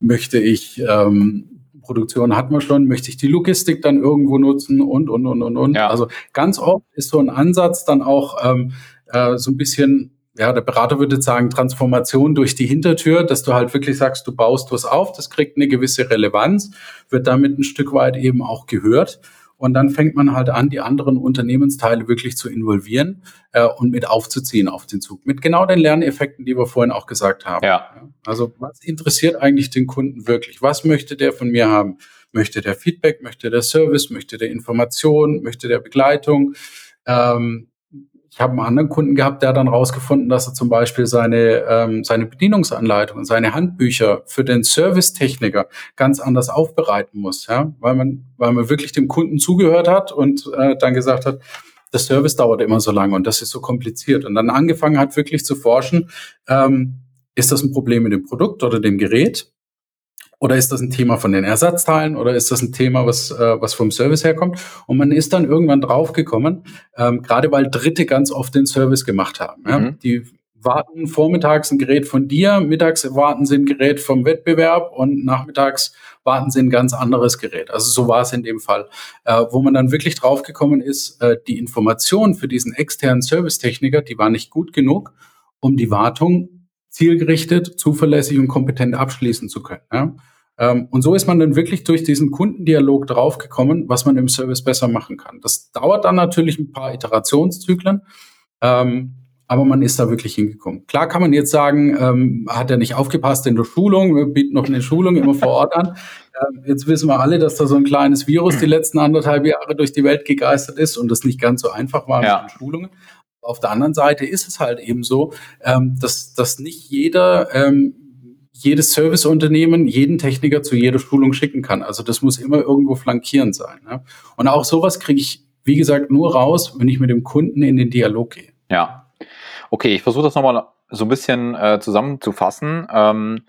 Möchte ich ähm, Produktion hat man schon, möchte ich die Logistik dann irgendwo nutzen und, und, und, und, und. Ja. Also ganz oft ist so ein Ansatz dann auch ähm, äh, so ein bisschen, ja, der Berater würde sagen, Transformation durch die Hintertür, dass du halt wirklich sagst, du baust was auf, das kriegt eine gewisse Relevanz, wird damit ein Stück weit eben auch gehört. Und dann fängt man halt an, die anderen Unternehmensteile wirklich zu involvieren äh, und mit aufzuziehen auf den Zug. Mit genau den Lerneffekten, die wir vorhin auch gesagt haben. ja, Also was interessiert eigentlich den Kunden wirklich? Was möchte der von mir haben? Möchte der Feedback? Möchte der Service? Möchte der Information? Möchte der Begleitung? Ähm, ich habe einen anderen Kunden gehabt, der hat dann rausgefunden, dass er zum Beispiel seine, ähm, seine Bedienungsanleitung seine Handbücher für den Servicetechniker ganz anders aufbereiten muss, ja? weil, man, weil man wirklich dem Kunden zugehört hat und äh, dann gesagt hat, der Service dauert immer so lange und das ist so kompliziert. Und dann angefangen hat, wirklich zu forschen, ähm, ist das ein Problem mit dem Produkt oder dem Gerät? Oder ist das ein Thema von den Ersatzteilen oder ist das ein Thema, was, äh, was vom Service herkommt? Und man ist dann irgendwann draufgekommen, ähm, gerade weil Dritte ganz oft den Service gemacht haben. Ja? Mhm. Die warten vormittags ein Gerät von dir, mittags warten sie ein Gerät vom Wettbewerb und nachmittags warten sie ein ganz anderes Gerät. Also so war es in dem Fall, äh, wo man dann wirklich draufgekommen ist, äh, die Information für diesen externen Servicetechniker, die war nicht gut genug, um die Wartung zielgerichtet, zuverlässig und kompetent abschließen zu können. Ja? Ähm, und so ist man dann wirklich durch diesen Kundendialog draufgekommen, was man im Service besser machen kann. Das dauert dann natürlich ein paar Iterationszyklen, ähm, aber man ist da wirklich hingekommen. Klar kann man jetzt sagen, ähm, hat er nicht aufgepasst in der Schulung, wir bieten noch eine Schulung immer vor Ort an. Ähm, jetzt wissen wir alle, dass da so ein kleines Virus die letzten anderthalb Jahre durch die Welt gegeistert ist und das nicht ganz so einfach war Ja. mit den Schulungen. Auf der anderen Seite ist es halt eben so, ähm, dass, dass nicht jeder, ähm, jedes Serviceunternehmen jeden Techniker zu jeder Schulung schicken kann. Also das muss immer irgendwo flankierend sein. Ne? Und auch sowas kriege ich, wie gesagt, nur raus, wenn ich mit dem Kunden in den Dialog gehe. ja. Okay, ich versuche das nochmal so ein bisschen äh, zusammenzufassen, ähm,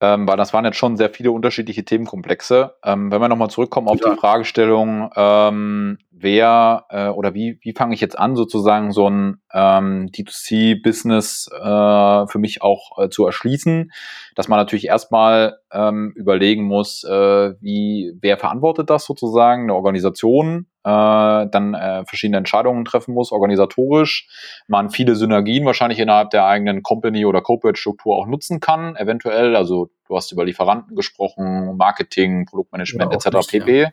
ähm, weil das waren jetzt schon sehr viele unterschiedliche Themenkomplexe. Ähm, wenn wir nochmal zurückkommen auf Ja. die Fragestellung, ähm, wer äh, oder wie, wie fange ich jetzt an, sozusagen so ein ähm, D2C-Business äh, für mich auch äh, zu erschließen, dass man natürlich erstmal ähm, überlegen muss, äh, wie, wer verantwortet das sozusagen, eine Organisation, äh, dann äh, verschiedene Entscheidungen treffen muss, organisatorisch, man viele Synergien wahrscheinlich innerhalb der eigenen Company oder Corporate-Struktur auch nutzen kann, eventuell. Also du hast über Lieferanten gesprochen, Marketing, Produktmanagement auch etc. nicht, ja. pp.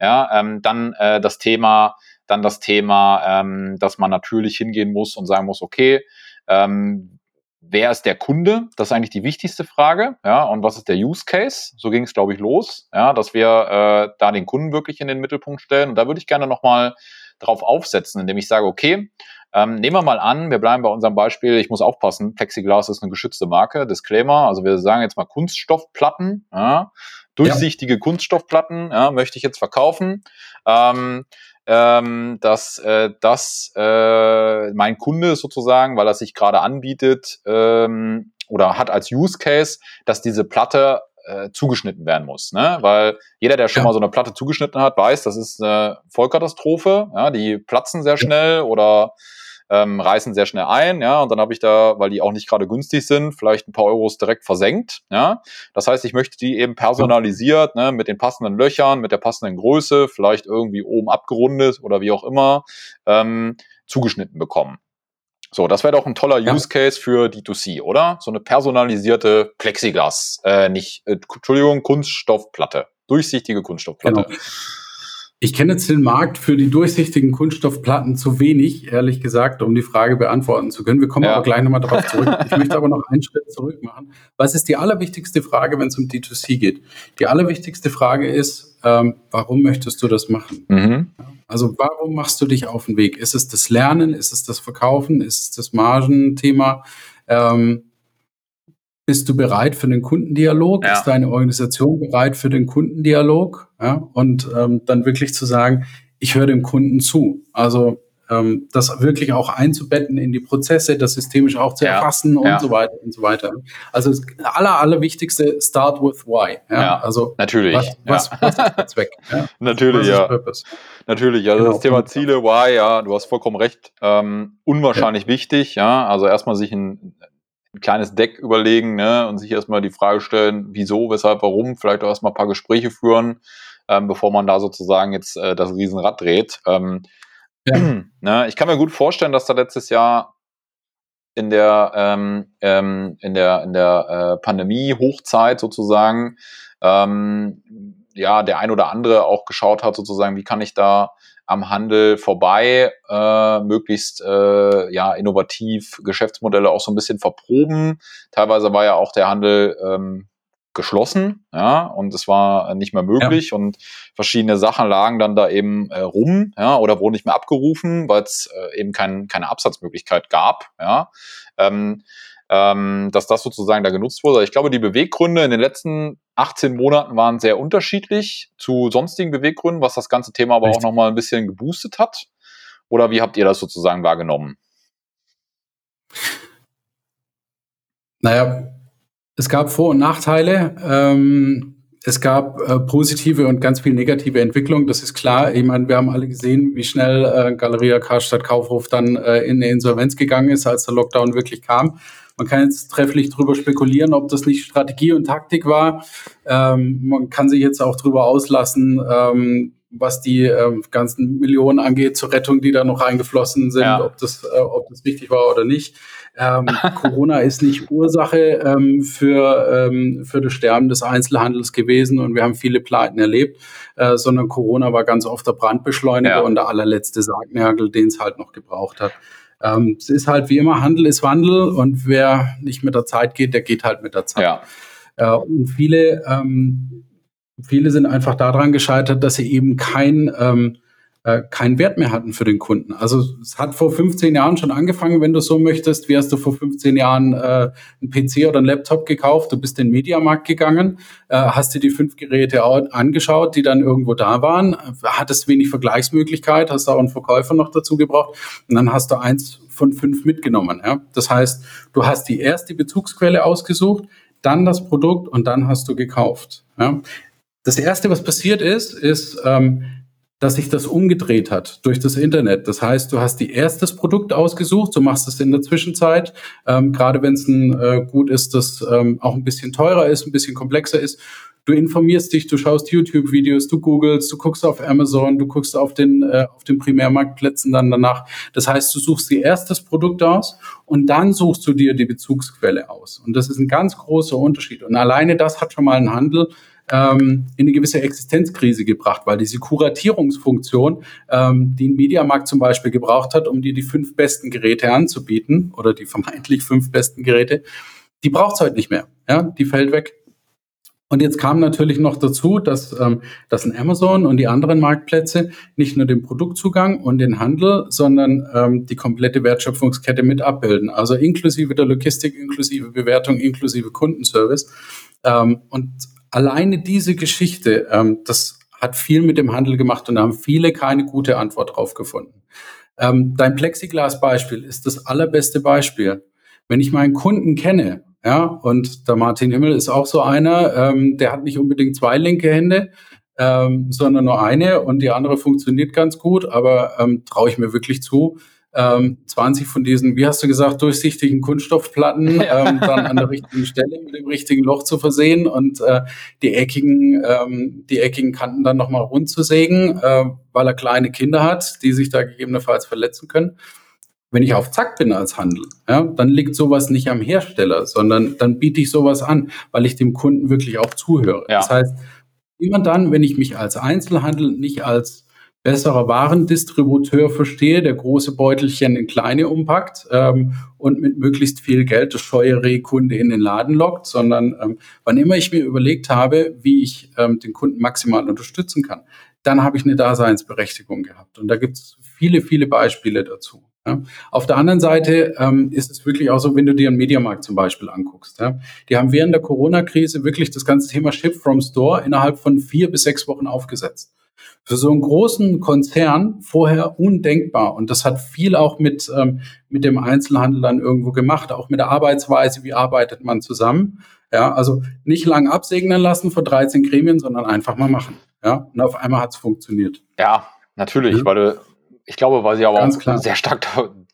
Ja, ähm, dann äh, das Thema, dann das Thema, ähm, dass man natürlich hingehen muss und sagen muss, okay, ähm, wer ist der Kunde? Das ist eigentlich die wichtigste Frage. Ja, und was ist der Use Case? So ging es, glaube ich, los, ja, dass wir äh, da den Kunden wirklich in den Mittelpunkt stellen. Und da würde ich gerne nochmal drauf aufsetzen, indem ich sage, okay, Ähm, nehmen wir mal an, wir bleiben bei unserem Beispiel, ich muss aufpassen, Plexiglas ist eine geschützte Marke, Disclaimer, also wir sagen jetzt mal Kunststoffplatten, ja, durchsichtige ja. Kunststoffplatten ja, möchte ich jetzt verkaufen. Ähm, ähm, dass äh, das äh, mein Kunde sozusagen, weil er sich gerade anbietet ähm, oder hat als Use Case, dass diese Platte äh, zugeschnitten werden muss. Ne? Weil jeder, der schon ja. mal so eine Platte zugeschnitten hat, weiß, das ist eine Vollkatastrophe. Ja? Die platzen sehr schnell oder ähm, reißen sehr schnell ein, ja, und dann habe ich da, weil die auch nicht gerade günstig sind, vielleicht ein paar Euros direkt versenkt, ja. Das heißt, ich möchte die eben personalisiert, ne, mit den passenden Löchern, mit der passenden Größe, vielleicht irgendwie oben abgerundet oder wie auch immer, ähm, zugeschnitten bekommen. So, das wäre doch ein toller ja. Use Case für D2C, oder? So eine personalisierte Plexiglas, äh, nicht, äh, Entschuldigung, Kunststoffplatte, durchsichtige Kunststoffplatte. Genau. Ich kenne jetzt den Markt für die durchsichtigen Kunststoffplatten zu wenig, ehrlich gesagt, um die Frage beantworten zu können. Wir kommen ja. aber gleich nochmal darauf zurück. Ich möchte aber noch einen Schritt zurück machen. Was ist die allerwichtigste Frage, wenn es um D2C geht? Die allerwichtigste Frage ist, ähm, warum möchtest du das machen? Mhm. Also warum machst du dich auf den Weg? Ist es das Lernen? Ist es das Verkaufen? Ist es das Margenthema? Ähm, bist du bereit für den Kundendialog? Ja. Ist deine Organisation bereit für den Kundendialog? Ja, und ähm, dann wirklich zu sagen, ich höre dem Kunden zu. Also ähm, das wirklich auch einzubetten in die Prozesse, das systemisch auch zu erfassen ja. und ja. so weiter und so weiter. Also das aller, allerwichtigste, start with why. Ja, ja also natürlich. Was, was, was ist der Zweck? Natürlich, ja. Natürlich, also genau. das Thema Ziele, why, ja, du hast vollkommen recht, ähm, unwahrscheinlich wichtig, ja, also erstmal sich ein ein kleines Deck überlegen ne, und sich erstmal die Frage stellen, wieso, weshalb, warum, vielleicht auch erstmal ein paar Gespräche führen, ähm, bevor man da sozusagen jetzt äh, das Riesenrad dreht. Ähm, ja. ne, ich kann mir gut vorstellen, dass da letztes Jahr in der, ähm, ähm, in der, in der äh, Pandemie-Hochzeit sozusagen, ähm, ja, der ein oder andere auch geschaut hat, sozusagen, wie kann ich da am Handel vorbei, äh, möglichst äh, ja innovativ Geschäftsmodelle auch so ein bisschen verproben. Teilweise war ja auch der Handel ähm, geschlossen, ja, und es war nicht mehr möglich ja. und verschiedene Sachen lagen dann da eben äh, rum, ja, oder wurden nicht mehr abgerufen, weil es äh, eben kein, keine Absatzmöglichkeit gab, ja. Ähm, ähm, dass das sozusagen da genutzt wurde. Ich glaube, die Beweggründe in den letzten 18 Monaten waren sehr unterschiedlich zu sonstigen Beweggründen, was das ganze Thema aber Richtig. auch nochmal ein bisschen geboostet hat. Oder wie habt ihr das sozusagen wahrgenommen? Naja, es gab Vor- und Nachteile. Ähm, es gab äh, positive und ganz viel negative Entwicklung. Das ist klar. Ich meine, wir haben alle gesehen, wie schnell äh, Galeria Karstadt Kaufhof dann äh, in eine Insolvenz gegangen ist, als der Lockdown wirklich kam. Man kann jetzt trefflich drüber spekulieren, ob das nicht Strategie und Taktik war. Ähm, man kann sich jetzt auch drüber auslassen, ähm, was die äh, ganzen Millionen angeht zur Rettung, die da noch eingeflossen sind, ja. ob, das, äh, ob das wichtig war oder nicht. Ähm, Corona ist nicht Ursache ähm, für, ähm, für das Sterben des Einzelhandels gewesen und wir haben viele Pleiten erlebt, äh, sondern Corona war ganz oft der Brandbeschleuniger ja. und der allerletzte Sargnagel, den es halt noch gebraucht hat. Ähm, es ist halt wie immer, Handel ist Wandel und wer nicht mit der Zeit geht, der geht halt mit der Zeit. Ja. Äh, und viele, ähm, viele sind einfach daran gescheitert, dass sie eben kein ähm, äh, keinen Wert mehr hatten für den Kunden. Also es hat vor 15 Jahren schon angefangen, wenn du so möchtest. Wie hast du vor 15 Jahren äh, einen PC oder einen Laptop gekauft? Du bist in den Mediamarkt gegangen, äh, hast dir die fünf Geräte angeschaut, die dann irgendwo da waren, hattest wenig Vergleichsmöglichkeit, hast auch einen Verkäufer noch dazu gebraucht und dann hast du eins von fünf mitgenommen. Ja? Das heißt, du hast die erste Bezugsquelle ausgesucht, dann das Produkt und dann hast du gekauft. Ja? Das erste, was passiert ist, ist, ähm, dass sich das umgedreht hat durch das Internet. Das heißt, du hast die erstes Produkt ausgesucht, du machst es in der Zwischenzeit, ähm, gerade wenn es ein äh, Gut ist, das ähm, auch ein bisschen teurer ist, ein bisschen komplexer ist. Du informierst dich, du schaust YouTube-Videos, du googelst, du guckst auf Amazon, du guckst auf den, äh, auf den Primärmarktplätzen dann danach. Das heißt, du suchst dir erst das Produkt aus und dann suchst du dir die Bezugsquelle aus. Und das ist ein ganz großer Unterschied. Und alleine das hat schon mal einen Handel ähm, in eine gewisse Existenzkrise gebracht, weil diese Kuratierungsfunktion, ähm, die ein Mediamarkt zum Beispiel gebraucht hat, um dir die fünf besten Geräte anzubieten oder die vermeintlich fünf besten Geräte, die braucht es heute nicht mehr. Ja, die fällt weg. Und jetzt kam natürlich noch dazu, dass, ähm, dass ein Amazon und die anderen Marktplätze nicht nur den Produktzugang und den Handel, sondern ähm, die komplette Wertschöpfungskette mit abbilden. Also inklusive der Logistik, inklusive Bewertung, inklusive Kundenservice. Ähm, und alleine diese Geschichte, ähm, das hat viel mit dem Handel gemacht und da haben viele keine gute Antwort drauf gefunden. Ähm, dein Plexiglas-Beispiel ist das allerbeste Beispiel. Wenn ich meinen Kunden kenne ja, und der Martin Himmel ist auch so einer, ähm, der hat nicht unbedingt zwei linke Hände, ähm, sondern nur eine und die andere funktioniert ganz gut, aber ähm, traue ich mir wirklich zu, ähm, 20 von diesen, wie hast du gesagt, durchsichtigen Kunststoffplatten ähm, dann an der richtigen Stelle mit dem richtigen Loch zu versehen und äh, die eckigen, ähm, die eckigen Kanten dann nochmal rund zu sägen, äh, weil er kleine Kinder hat, die sich da gegebenenfalls verletzen können. Wenn ich auf Zack bin als Handel, ja, dann liegt sowas nicht am Hersteller, sondern dann biete ich sowas an, weil ich dem Kunden wirklich auch zuhöre. Ja. Das heißt, immer dann, wenn ich mich als Einzelhandel nicht als besserer Warendistributeur verstehe, der große Beutelchen in kleine umpackt ähm, und mit möglichst viel Geld das scheue Kunde in den Laden lockt, sondern ähm, wann immer ich mir überlegt habe, wie ich ähm, den Kunden maximal unterstützen kann, dann habe ich eine Daseinsberechtigung gehabt. Und da gibt es viele, viele Beispiele dazu. Ja. Auf der anderen Seite ähm, ist es wirklich auch so, wenn du dir einen Mediamarkt zum Beispiel anguckst. Ja. Die haben während der Corona-Krise wirklich das ganze Thema Ship from Store innerhalb von vier bis sechs Wochen aufgesetzt. Für so einen großen Konzern vorher undenkbar. Und das hat viel auch mit, ähm, mit dem Einzelhandel dann irgendwo gemacht, auch mit der Arbeitsweise, wie arbeitet man zusammen. Ja, also nicht lang absegnen lassen vor 13 Gremien, sondern einfach mal machen. Ja, und auf einmal hat es funktioniert. Ja, natürlich, ja. weil du ich glaube, weil sie aber ganz auch klar. sehr stark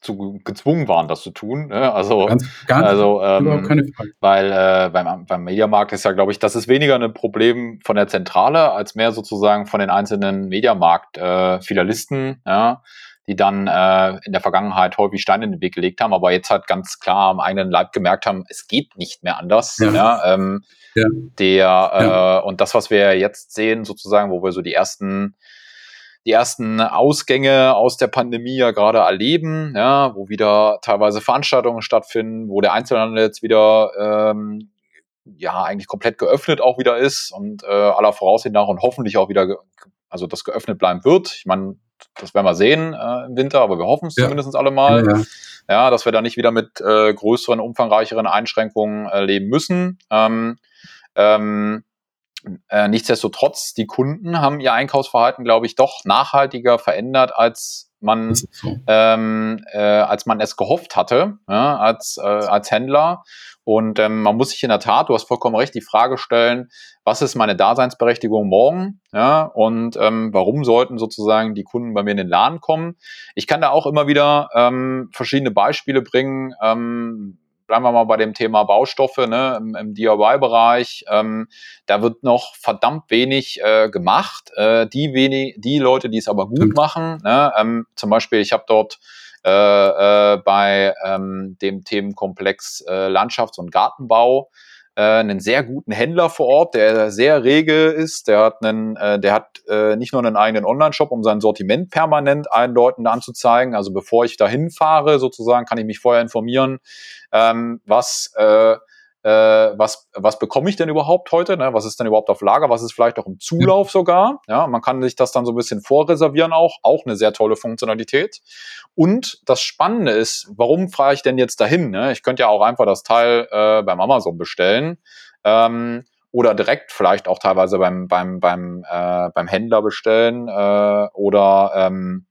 dazu gezwungen waren, das zu tun. Ne? Also, ganz, ganz also ähm, keine Frage. weil äh, beim, beim Mediamarkt ist ja, glaube ich, das ist weniger ein Problem von der Zentrale als mehr sozusagen von den einzelnen Mediamarkt-Filialisten, äh, ja, die dann äh, in der Vergangenheit häufig Steine in den Weg gelegt haben, aber jetzt halt ganz klar am eigenen Leib gemerkt haben, es geht nicht mehr anders. Ja. ja, ähm, ja. Der. Äh, und das, was wir jetzt sehen, sozusagen, wo wir so die ersten die ersten Ausgänge aus der Pandemie ja gerade erleben, ja, wo wieder teilweise Veranstaltungen stattfinden, wo der Einzelhandel jetzt wieder ähm, ja eigentlich komplett geöffnet auch wieder ist und äh, aller Voraussicht nach und hoffentlich auch wieder, also das geöffnet bleiben wird. Ich meine, das werden wir sehen äh, im Winter, aber wir hoffen es ja. zumindest alle mal. Ja, ja. ja, dass wir da nicht wieder mit äh, größeren, umfangreicheren Einschränkungen äh, leben müssen. Ähm, ähm, äh, nichtsdestotrotz, die Kunden haben ihr Einkaufsverhalten, glaube ich, doch nachhaltiger verändert, als man, ähm, äh, als man es gehofft hatte, ja, als, äh, als Händler. Und ähm, man muss sich in der Tat, du hast vollkommen recht, die Frage stellen, was ist meine Daseinsberechtigung morgen? Ja, und ähm, warum sollten sozusagen die Kunden bei mir in den Laden kommen? Ich kann da auch immer wieder ähm, verschiedene Beispiele bringen. Ähm, bleiben wir mal bei dem Thema Baustoffe ne, im, im DIY-Bereich. Ähm, da wird noch verdammt wenig äh, gemacht. Äh, die, wenig, die Leute, die es aber gut machen, ne, ähm, zum Beispiel, ich habe dort äh, äh, bei ähm, dem Themenkomplex äh, Landschafts- und Gartenbau äh, einen sehr guten Händler vor Ort, der sehr rege ist. Der hat einen, äh, der hat äh, nicht nur einen eigenen Online-Shop, um sein Sortiment permanent allen Leuten anzuzeigen. Also bevor ich dahin fahre, sozusagen, kann ich mich vorher informieren, ähm, was äh, äh, was, was bekomme ich denn überhaupt heute? Ne? Was ist denn überhaupt auf Lager? Was ist vielleicht auch im Zulauf sogar? Ja, man kann sich das dann so ein bisschen vorreservieren auch. Auch eine sehr tolle Funktionalität. Und das Spannende ist, warum fahre ich denn jetzt dahin? Ne? Ich könnte ja auch einfach das Teil äh, beim Amazon bestellen. Ähm, oder direkt vielleicht auch teilweise beim, beim, beim, äh, beim Händler bestellen äh, oder ähm,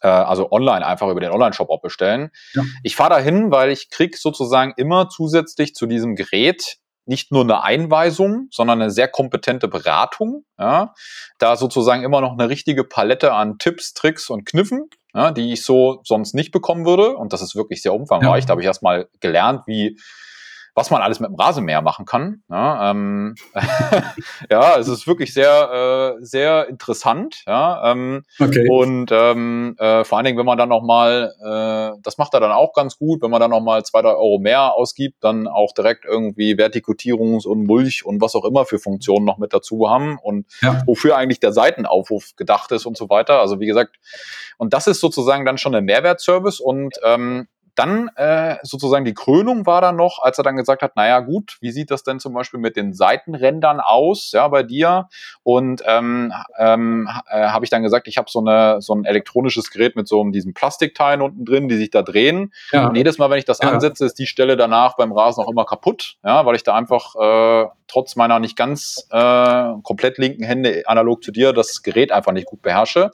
äh, also online einfach über den Online-Shop auch bestellen. Ja. Ich fahre dahin, weil ich krieg sozusagen immer zusätzlich zu diesem Gerät nicht nur eine Einweisung, sondern eine sehr kompetente Beratung. Ja, da sozusagen immer noch eine richtige Palette an Tipps, Tricks und Kniffen, ja, die ich so sonst nicht bekommen würde. Und das ist wirklich sehr umfangreich. Ja. Da habe ich erstmal gelernt, wie was man alles mit dem Rasenmäher machen kann. Ja, ähm, ja es ist wirklich sehr, äh, sehr interessant. Ja, ähm, okay. Und ähm, äh, vor allen Dingen, wenn man dann nochmal, äh, das macht er dann auch ganz gut, wenn man dann nochmal zwei, drei Euro mehr ausgibt, dann auch direkt irgendwie Vertikutierungs- und Mulch und was auch immer für Funktionen noch mit dazu haben und ja. wofür eigentlich der Seitenaufruf gedacht ist und so weiter. Also wie gesagt, und das ist sozusagen dann schon ein Mehrwertservice und ähm, dann äh, sozusagen die Krönung war dann noch, als er dann gesagt hat, naja gut, wie sieht das denn zum Beispiel mit den Seitenrändern aus, ja, bei dir? Und ähm, ähm, äh, habe ich dann gesagt, ich habe so, eine, so ein elektronisches Gerät mit so diesen Plastikteilen unten drin, die sich da drehen. Ja. Und jedes Mal, wenn ich das ja. ansetze, ist die Stelle danach beim Rasen auch immer kaputt, ja, weil ich da einfach äh, trotz meiner nicht ganz äh, komplett linken Hände analog zu dir das Gerät einfach nicht gut beherrsche.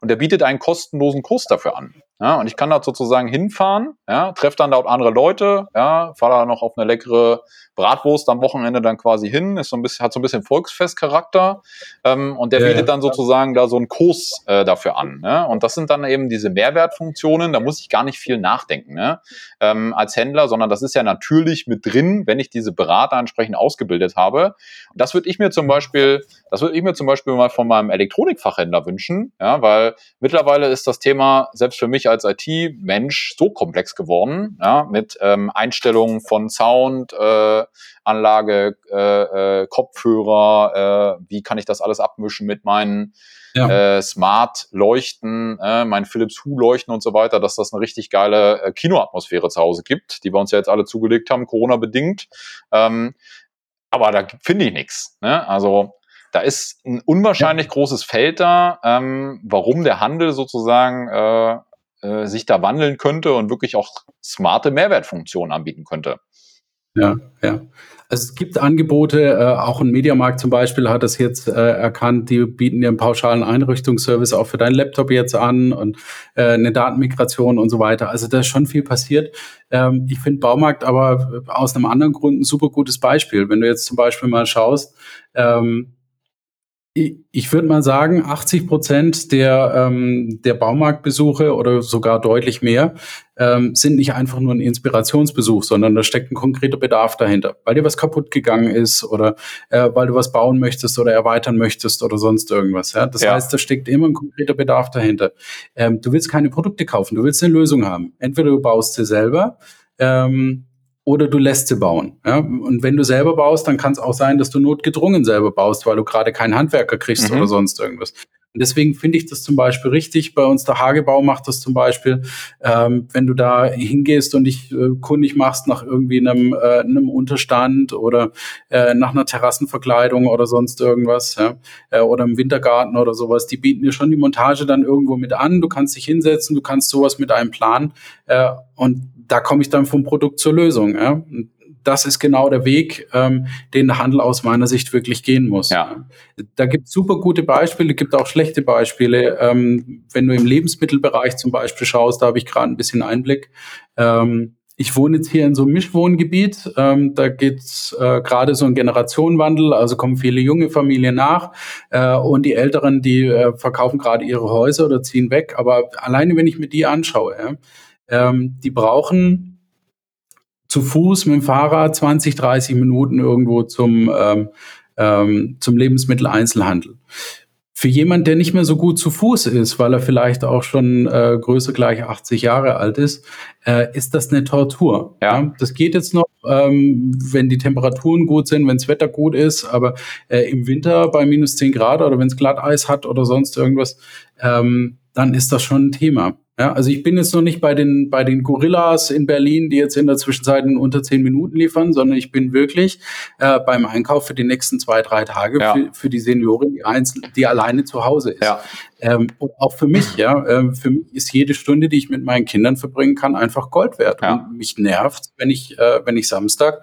Und der bietet einen kostenlosen Kurs dafür an. Ja, und ich kann dort sozusagen hinfahren, ja, treffe dann dort andere Leute, ja, fahre da noch auf eine leckere Bratwurst am Wochenende dann quasi hin, ist so ein bisschen, hat so ein bisschen Volksfestcharakter ähm, und der ja, bietet dann sozusagen da so einen Kurs äh, dafür an. Ne? Und das sind dann eben diese Mehrwertfunktionen, da muss ich gar nicht viel nachdenken ne? ähm, als Händler, sondern das ist ja natürlich mit drin, wenn ich diese Berater entsprechend ausgebildet habe. Und das würde ich mir zum Beispiel, das würde ich mir zum Beispiel mal von meinem Elektronikfachhändler wünschen, ja, weil mittlerweile ist das Thema selbst für mich als IT-Mensch so komplex geworden, ja, mit ähm, Einstellungen von Sound, äh, Anlage, äh, äh, Kopfhörer, äh, wie kann ich das alles abmischen mit meinen ja. äh, Smart-Leuchten, äh, mein Philips Hue-Leuchten und so weiter, dass das eine richtig geile äh, Kinoatmosphäre zu Hause gibt, die wir uns ja jetzt alle zugelegt haben, Corona-bedingt. Ähm, aber da finde ich nichts. Ne? Also da ist ein unwahrscheinlich ja. großes Feld da, ähm, warum der Handel sozusagen äh, äh, sich da wandeln könnte und wirklich auch smarte Mehrwertfunktionen anbieten könnte. Ja, ja. Also es gibt Angebote, äh, auch ein Mediamarkt zum Beispiel hat das jetzt äh, erkannt, die bieten dir einen pauschalen Einrichtungsservice auch für deinen Laptop jetzt an und äh, eine Datenmigration und so weiter. Also da ist schon viel passiert. Ähm, ich finde Baumarkt aber aus einem anderen Grund ein super gutes Beispiel. Wenn du jetzt zum Beispiel mal schaust, ähm, ich würde mal sagen, 80 Prozent der, ähm, der Baumarktbesuche oder sogar deutlich mehr ähm, sind nicht einfach nur ein Inspirationsbesuch, sondern da steckt ein konkreter Bedarf dahinter, weil dir was kaputt gegangen ist oder äh, weil du was bauen möchtest oder erweitern möchtest oder sonst irgendwas. Ja? Das ja. heißt, da steckt immer ein konkreter Bedarf dahinter. Ähm, du willst keine Produkte kaufen, du willst eine Lösung haben. Entweder du baust sie selber ähm, oder du lässt sie bauen. Ja? Und wenn du selber baust, dann kann es auch sein, dass du notgedrungen selber baust, weil du gerade keinen Handwerker kriegst mhm. oder sonst irgendwas. Und deswegen finde ich das zum Beispiel richtig. Bei uns der Hagebau macht das zum Beispiel, ähm, wenn du da hingehst und dich äh, kundig machst nach irgendwie einem, äh, einem Unterstand oder äh, nach einer Terrassenverkleidung oder sonst irgendwas, ja? äh, oder im Wintergarten oder sowas, die bieten dir schon die Montage dann irgendwo mit an. Du kannst dich hinsetzen, du kannst sowas mit einem Plan äh, und da komme ich dann vom Produkt zur Lösung. Ja? Das ist genau der Weg, ähm, den der Handel aus meiner Sicht wirklich gehen muss. Ja. Da gibt es super gute Beispiele, gibt auch schlechte Beispiele. Ähm, wenn du im Lebensmittelbereich zum Beispiel schaust, da habe ich gerade ein bisschen Einblick. Ähm, ich wohne jetzt hier in so einem Mischwohngebiet. Ähm, da geht's äh, gerade so ein Generationenwandel, also kommen viele junge Familien nach äh, und die Älteren, die äh, verkaufen gerade ihre Häuser oder ziehen weg. Aber alleine, wenn ich mir die anschaue, ähm, die brauchen zu Fuß mit dem Fahrrad 20, 30 Minuten irgendwo zum, ähm, ähm, zum Lebensmitteleinzelhandel. Für jemand, der nicht mehr so gut zu Fuß ist, weil er vielleicht auch schon äh, größer gleich 80 Jahre alt ist, äh, ist das eine Tortur. Ja. ja. Das geht jetzt noch, ähm, wenn die Temperaturen gut sind, wenn das Wetter gut ist, aber äh, im Winter bei minus 10 Grad oder wenn es Glatteis hat oder sonst irgendwas, ähm, dann ist das schon ein Thema. Ja, also ich bin jetzt noch nicht bei den, bei den Gorillas in Berlin, die jetzt in der Zwischenzeit in unter zehn Minuten liefern, sondern ich bin wirklich äh, beim Einkauf für die nächsten zwei, drei Tage ja. für, für die Seniorin, die, einzeln, die alleine zu Hause ist. Ja. Ähm, und auch für mich, ja, äh, für mich ist jede Stunde, die ich mit meinen Kindern verbringen kann, einfach Gold wert. Ja. Und mich nervt, wenn ich, äh, wenn ich Samstag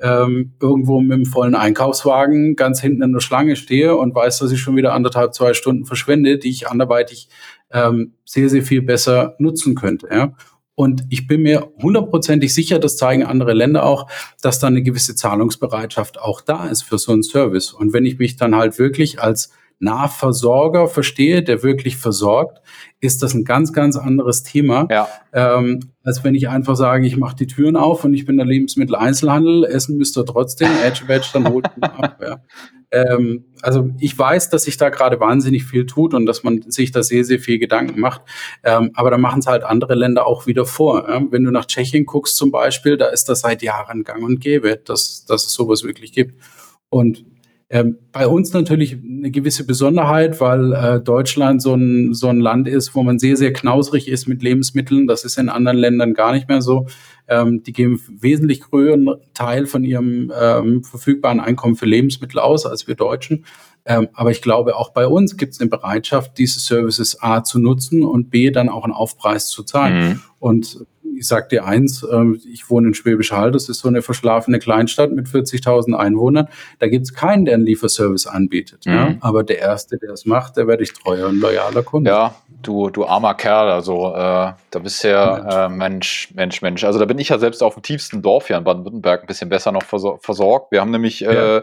ähm, irgendwo mit dem vollen Einkaufswagen ganz hinten in der Schlange stehe und weiß, dass ich schon wieder anderthalb, zwei Stunden verschwende, die ich anderweitig ähm, sehr, sehr viel besser nutzen könnte. Ja? Und ich bin mir hundertprozentig sicher, das zeigen andere Länder auch, dass da eine gewisse Zahlungsbereitschaft auch da ist für so einen Service. Und wenn ich mich dann halt wirklich als Nahversorger verstehe, der wirklich versorgt, ist das ein ganz, ganz anderes Thema, ja. ähm, als wenn ich einfach sage, ich mache die Türen auf und ich bin der Lebensmitteleinzelhandel, essen müsst ihr trotzdem, Edge Badge, dann holt ab. Ja. Ähm, also ich weiß, dass sich da gerade wahnsinnig viel tut und dass man sich da sehr, sehr viel Gedanken macht. Ähm, aber da machen es halt andere Länder auch wieder vor. Ja? Wenn du nach Tschechien guckst zum Beispiel, da ist das seit Jahren gang und gäbe, dass, dass es sowas wirklich gibt. Und Ähm, bei uns natürlich eine gewisse Besonderheit, weil äh, Deutschland so ein, so ein Land ist, wo man sehr, sehr knausrig ist mit Lebensmitteln. Das ist in anderen Ländern gar nicht mehr so. Ähm, die geben wesentlich größeren Teil von ihrem ähm, verfügbaren Einkommen für Lebensmittel aus als wir Deutschen. Ähm, aber ich glaube, auch bei uns gibt es eine Bereitschaft, diese Services A zu nutzen und B dann auch einen Aufpreis zu zahlen. Mhm. Und ich sag dir eins, äh, ich wohne in Schwäbisch Hall, das ist so eine verschlafene Kleinstadt mit 40.000 Einwohnern. Da gibt es keinen, der einen Lieferservice anbietet. Mhm. Ja? Aber der Erste, der es macht, der werde ich treuer und loyaler Kunde. Ja, du, du armer Kerl, also äh, da bist ja äh, Mensch, Mensch, Mensch. Also da bin ich ja selbst auf dem tiefsten Dorf hier in Baden-Württemberg ein bisschen besser noch versorgt. Wir haben nämlich ja. äh,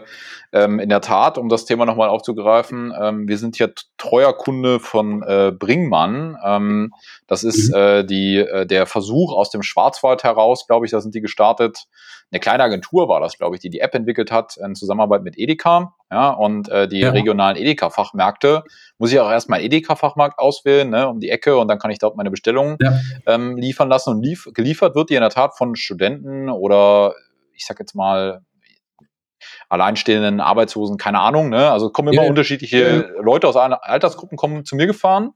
ähm, in der Tat, um das Thema nochmal aufzugreifen, ähm, wir sind hier treuer Kunde von äh, Bringmann. Ähm, das ist mhm. äh, die, äh, der Versuch aus dem Schwarzwald heraus, glaube ich, da sind die gestartet. Eine kleine Agentur war das, glaube ich, die die App entwickelt hat in Zusammenarbeit mit Edeka. Ja, und äh, die ja. regionalen Edeka-Fachmärkte muss ich auch erstmal Edeka-Fachmarkt auswählen, ne, um die Ecke und dann kann ich dort meine Bestellungen ja. Ähm, liefern lassen. Und lief, geliefert wird die in der Tat von Studenten oder ich sag jetzt mal alleinstehenden Arbeitslosen, keine Ahnung. Ne? Also kommen immer ja. unterschiedliche Leute aus allen Altersgruppen kommen zu mir gefahren.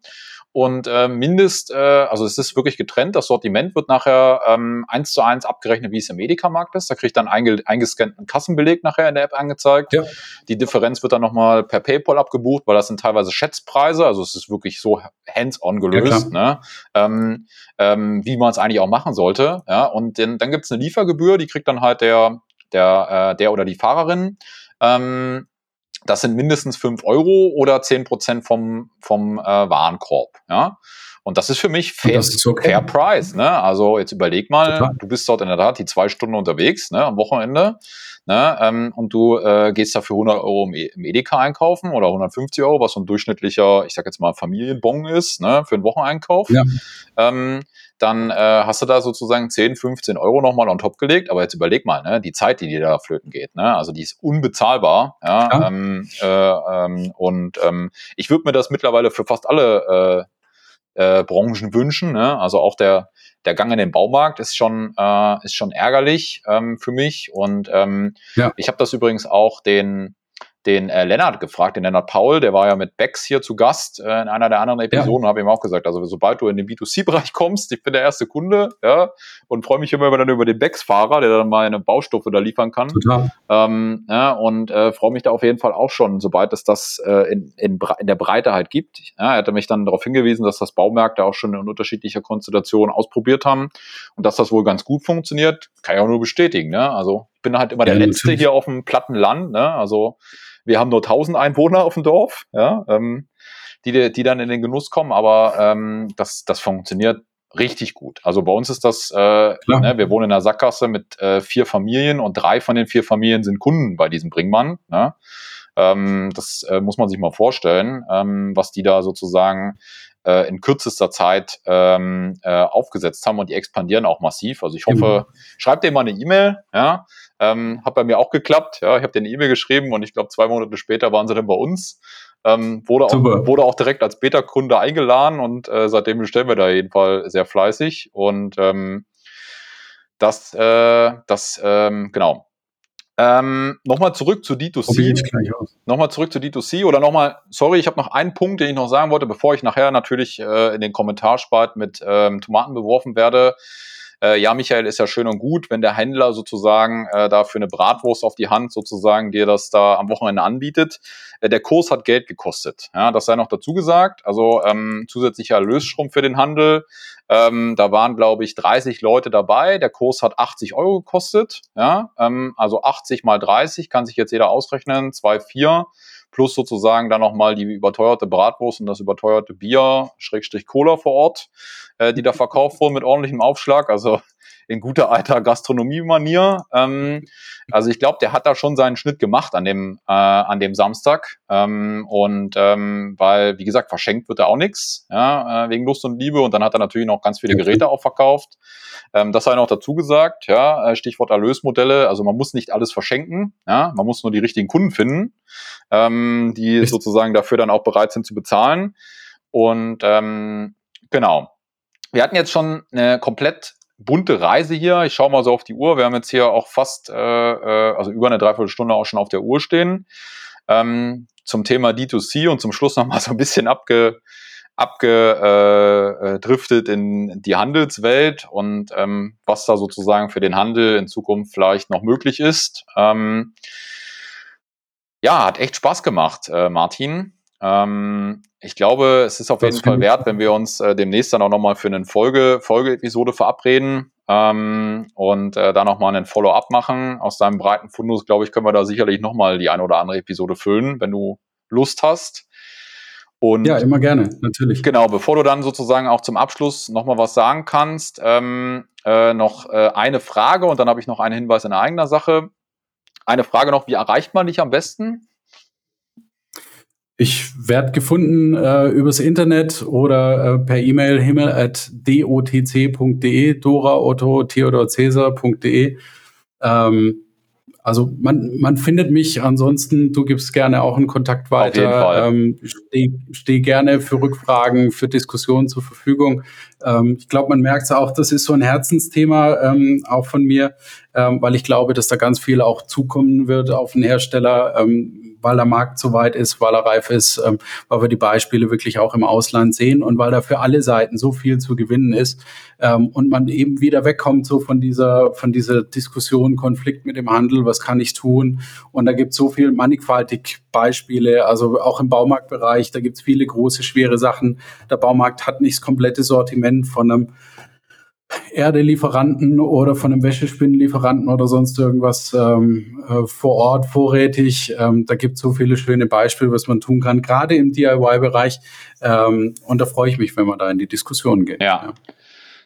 Und äh, Mindest, äh, also es ist wirklich getrennt, das Sortiment wird nachher ähm, eins zu eins abgerechnet, wie es im Medicamarkt ist. Da kriege ich dann einge eingescannten Kassenbeleg nachher in der App angezeigt. Ja. Die Differenz wird dann nochmal per PayPal abgebucht, weil das sind teilweise Schätzpreise, also es ist wirklich so hands-on gelöst, ja, ne? ähm, ähm, wie man es eigentlich auch machen sollte. Ja? Und den, dann gibt es eine Liefergebühr, die kriegt dann halt der, der, äh, der oder die Fahrerin. Ähm, das sind mindestens fünf Euro oder zehn Prozent vom, vom äh, Warenkorb. Ja? Und das ist für mich fair, okay. fair Price. Ne? Also jetzt überleg mal, Total. du bist dort in der Tat die zwei Stunden unterwegs ne, am Wochenende ne, ähm, und du äh, gehst dafür 100 Euro im, e im Edeka einkaufen oder 150 Euro, was so ein durchschnittlicher, ich sag jetzt mal Familienbon ist, ne, für einen Wocheneinkauf. Ja. Ähm, dann äh, hast du da sozusagen 10, 15 Euro nochmal on top gelegt. Aber jetzt überleg mal, ne, die Zeit, die dir da flöten geht, ne? Also die ist unbezahlbar. Ja, ja. Ähm, äh, ähm, und ähm, ich würde mir das mittlerweile für fast alle äh, äh, Branchen wünschen. Ne? Also auch der, der Gang in den Baumarkt ist schon, äh, ist schon ärgerlich ähm, für mich. Und ähm, ja. ich habe das übrigens auch den den äh, Lennart gefragt, den Lennart Paul, der war ja mit Bex hier zu Gast äh, in einer der anderen Episoden, ja. habe ihm auch gesagt, also sobald du in den B2C-Bereich kommst, ich bin der erste Kunde, ja, und freue mich immer dann über den Bex-Fahrer, der dann mal eine Baustoffe da liefern kann. Total. Ähm, ja, und äh, freue mich da auf jeden Fall auch schon, sobald es das äh, in, in, in der Breite halt gibt. Ja, er hatte mich dann darauf hingewiesen, dass das Baumärkte auch schon in unterschiedlicher Konstellation ausprobiert haben und dass das wohl ganz gut funktioniert, kann ich auch nur bestätigen. Ne? Also bin halt immer der ja, Letzte natürlich. hier auf dem platten Land. Ne? Also wir haben nur 1000 Einwohner auf dem Dorf, ja, ähm, die, die dann in den Genuss kommen, aber ähm, das, das funktioniert richtig gut. Also bei uns ist das, äh, ne, wir wohnen in einer Sackgasse mit äh, vier Familien und drei von den vier Familien sind Kunden bei diesem Bringmann. Ne? Ähm, das äh, muss man sich mal vorstellen, ähm, was die da sozusagen äh, in kürzester Zeit ähm, äh, aufgesetzt haben und die expandieren auch massiv. Also ich hoffe, mhm. schreibt dir mal eine E-Mail, ja, ähm, hat bei mir auch geklappt. Ja, ich habe eine E-Mail geschrieben und ich glaube, zwei Monate später waren sie dann bei uns. Ähm, wurde, auch, wurde auch direkt als Beta-Kunde eingeladen und äh, seitdem bestellen wir da jedenfalls sehr fleißig. Und ähm, das, äh, das ähm, genau. Ähm, nochmal zurück zu D2C. Nochmal zurück zu D2C oder nochmal, sorry, ich habe noch einen Punkt, den ich noch sagen wollte, bevor ich nachher natürlich äh, in den Kommentarspalt mit ähm, Tomaten beworfen werde äh, ja, Michael, ist ja schön und gut, wenn der Händler sozusagen äh, da für eine Bratwurst auf die Hand sozusagen dir das da am Wochenende anbietet. Äh, der Kurs hat Geld gekostet. Ja, das sei noch dazu gesagt. Also ähm, zusätzlicher Erlösstrom für den Handel. Ähm, da waren, glaube ich, 30 Leute dabei. Der Kurs hat 80 Euro gekostet. Ja, ähm, also 80 mal 30 kann sich jetzt jeder ausrechnen. 2,4 plus sozusagen dann nochmal die überteuerte Bratwurst und das überteuerte Bier, Schrägstrich Cola vor Ort, äh, die da verkauft wurden mit ordentlichem Aufschlag. Also in guter alter Gastronomie-Manier. Ähm, also ich glaube, der hat da schon seinen Schnitt gemacht an dem, äh, an dem Samstag. Ähm, und ähm, weil, wie gesagt, verschenkt wird er auch nichts, ja, äh, wegen Lust und Liebe. Und dann hat er natürlich noch ganz viele Geräte auch verkauft. Ähm, das sei noch dazu gesagt, ja, äh, Stichwort Erlösmodelle. Also man muss nicht alles verschenken, ja, man muss nur die richtigen Kunden finden, ähm, die sozusagen dafür dann auch bereit sind zu bezahlen. Und ähm, genau. Wir hatten jetzt schon eine komplett bunte Reise hier. Ich schaue mal so auf die Uhr. Wir haben jetzt hier auch fast, äh, äh, also über eine Dreiviertelstunde auch schon auf der Uhr stehen. ähm, zum Thema D2C und zum Schluss nochmal so ein bisschen abge, abgedriftet in die Handelswelt und ähm, was da sozusagen für den Handel in Zukunft vielleicht noch möglich ist. Ähm, ja, hat echt Spaß gemacht, äh, Martin. Ähm, ich glaube, es ist auf das jeden Fall wert, wenn wir uns äh, demnächst dann auch nochmal für eine Folge, Folge-Episode verabreden ähm, und äh, da nochmal einen Follow-up machen. Aus deinem breiten Fundus, glaube ich, können wir da sicherlich nochmal die eine oder andere Episode füllen, wenn du Lust hast. Und ja, immer gerne, natürlich. Genau, bevor du dann sozusagen auch zum Abschluss nochmal was sagen kannst, ähm, äh, noch äh, eine Frage und dann habe ich noch einen Hinweis in eigener Sache. Eine Frage noch, wie erreicht man dich am besten? Ich werde gefunden äh, übers Internet oder äh, per E-Mail himmel at dotc.de, Dora Otto Theodor Cäsar.de. Ähm, also man, man findet mich, ansonsten, du gibst gerne auch einen Kontakt weiter. Auf jeden Fall. Ähm, Stehe steh gerne für Rückfragen, für Diskussionen zur Verfügung. Ähm, ich glaube, man merkt es auch, das ist so ein Herzensthema ähm, auch von mir, ähm, weil ich glaube, dass da ganz viel auch zukommen wird auf den Hersteller. Ähm, weil der Markt so weit ist, weil er reif ist, ähm, weil wir die Beispiele wirklich auch im Ausland sehen und weil da für alle Seiten so viel zu gewinnen ist ähm, und man eben wieder wegkommt so von dieser, von dieser Diskussion, Konflikt mit dem Handel, was kann ich tun? Und da gibt es so viel mannigfaltig Beispiele, also auch im Baumarktbereich, da gibt es viele große, schwere Sachen. Der Baumarkt hat nicht das komplette Sortiment von einem Erdelieferanten oder von einem Wäschespinnenlieferanten oder sonst irgendwas ähm, äh, vor Ort vorrätig. Ähm, da gibt es so viele schöne Beispiele, was man tun kann, gerade im DIY-Bereich. Ähm, und da freue ich mich, wenn man da in die Diskussion geht. Ja, ja.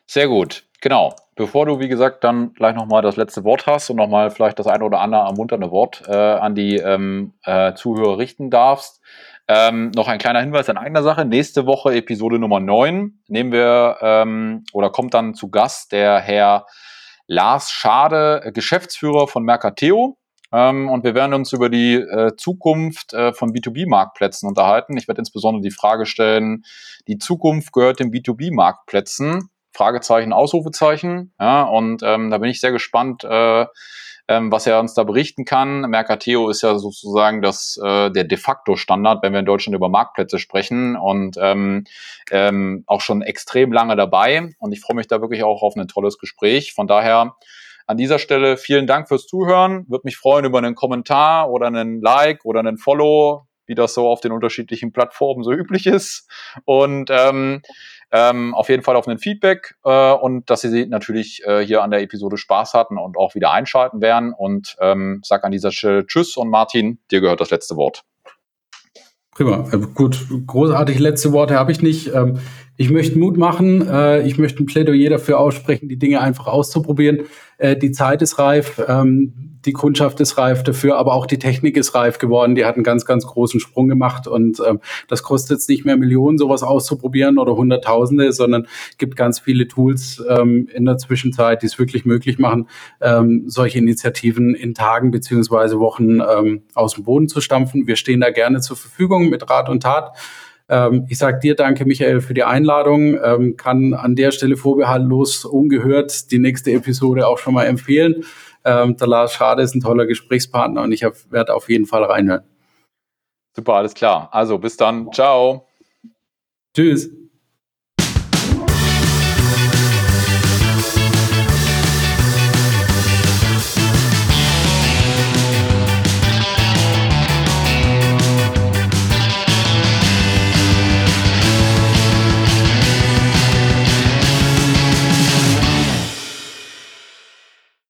sehr gut. Genau. Bevor du, wie gesagt, dann gleich nochmal das letzte Wort hast und nochmal vielleicht das eine oder andere ermunternde Wort äh, an die ähm, äh, Zuhörer richten darfst, ähm, noch ein kleiner Hinweis in eigener Sache. Nächste Woche, Episode Nummer 9, nehmen wir ähm, oder kommt dann zu Gast der Herr Lars Schade, Geschäftsführer von Mercateo. Ähm, und wir werden uns über die äh, Zukunft äh, von B2B-Marktplätzen unterhalten. Ich werde insbesondere die Frage stellen, die Zukunft gehört den B2B-Marktplätzen? Fragezeichen, Ausrufezeichen. Ja, und ähm, da bin ich sehr gespannt, äh, ähm, was er uns da berichten kann. Mercateo ist ja sozusagen das, äh, der de facto Standard, wenn wir in Deutschland über Marktplätze sprechen und ähm, ähm, auch schon extrem lange dabei. Und ich freue mich da wirklich auch auf ein tolles Gespräch. Von daher an dieser Stelle vielen Dank fürs Zuhören. Würde mich freuen über einen Kommentar oder einen Like oder einen Follow, wie das so auf den unterschiedlichen Plattformen so üblich ist. Und ähm, ähm, auf jeden Fall auf ein Feedback äh, und dass Sie natürlich äh, hier an der Episode Spaß hatten und auch wieder einschalten werden. Und ähm, sag an dieser Stelle Tschüss und Martin, dir gehört das letzte Wort. Prima. Äh, gut, großartig letzte Worte habe ich nicht. Ähm, ich möchte Mut machen. Äh, ich möchte ein Plädoyer dafür aussprechen, die Dinge einfach auszuprobieren. Äh, die Zeit ist reif. Ähm, die Kundschaft ist reif dafür, aber auch die Technik ist reif geworden. Die hat einen ganz, ganz großen Sprung gemacht und ähm, das kostet jetzt nicht mehr Millionen, sowas auszuprobieren oder Hunderttausende, sondern gibt ganz viele Tools ähm, in der Zwischenzeit, die es wirklich möglich machen, ähm, solche Initiativen in Tagen beziehungsweise Wochen ähm, aus dem Boden zu stampfen. Wir stehen da gerne zur Verfügung mit Rat und Tat. Ähm, ich sage dir danke, Michael, für die Einladung. Ähm, kann an der Stelle vorbehaltlos ungehört die nächste Episode auch schon mal empfehlen. Ähm, der Lars Schade ist ein toller Gesprächspartner und ich werde auf jeden Fall reinhören. Super, alles klar. Also bis dann. Ciao. Tschüss.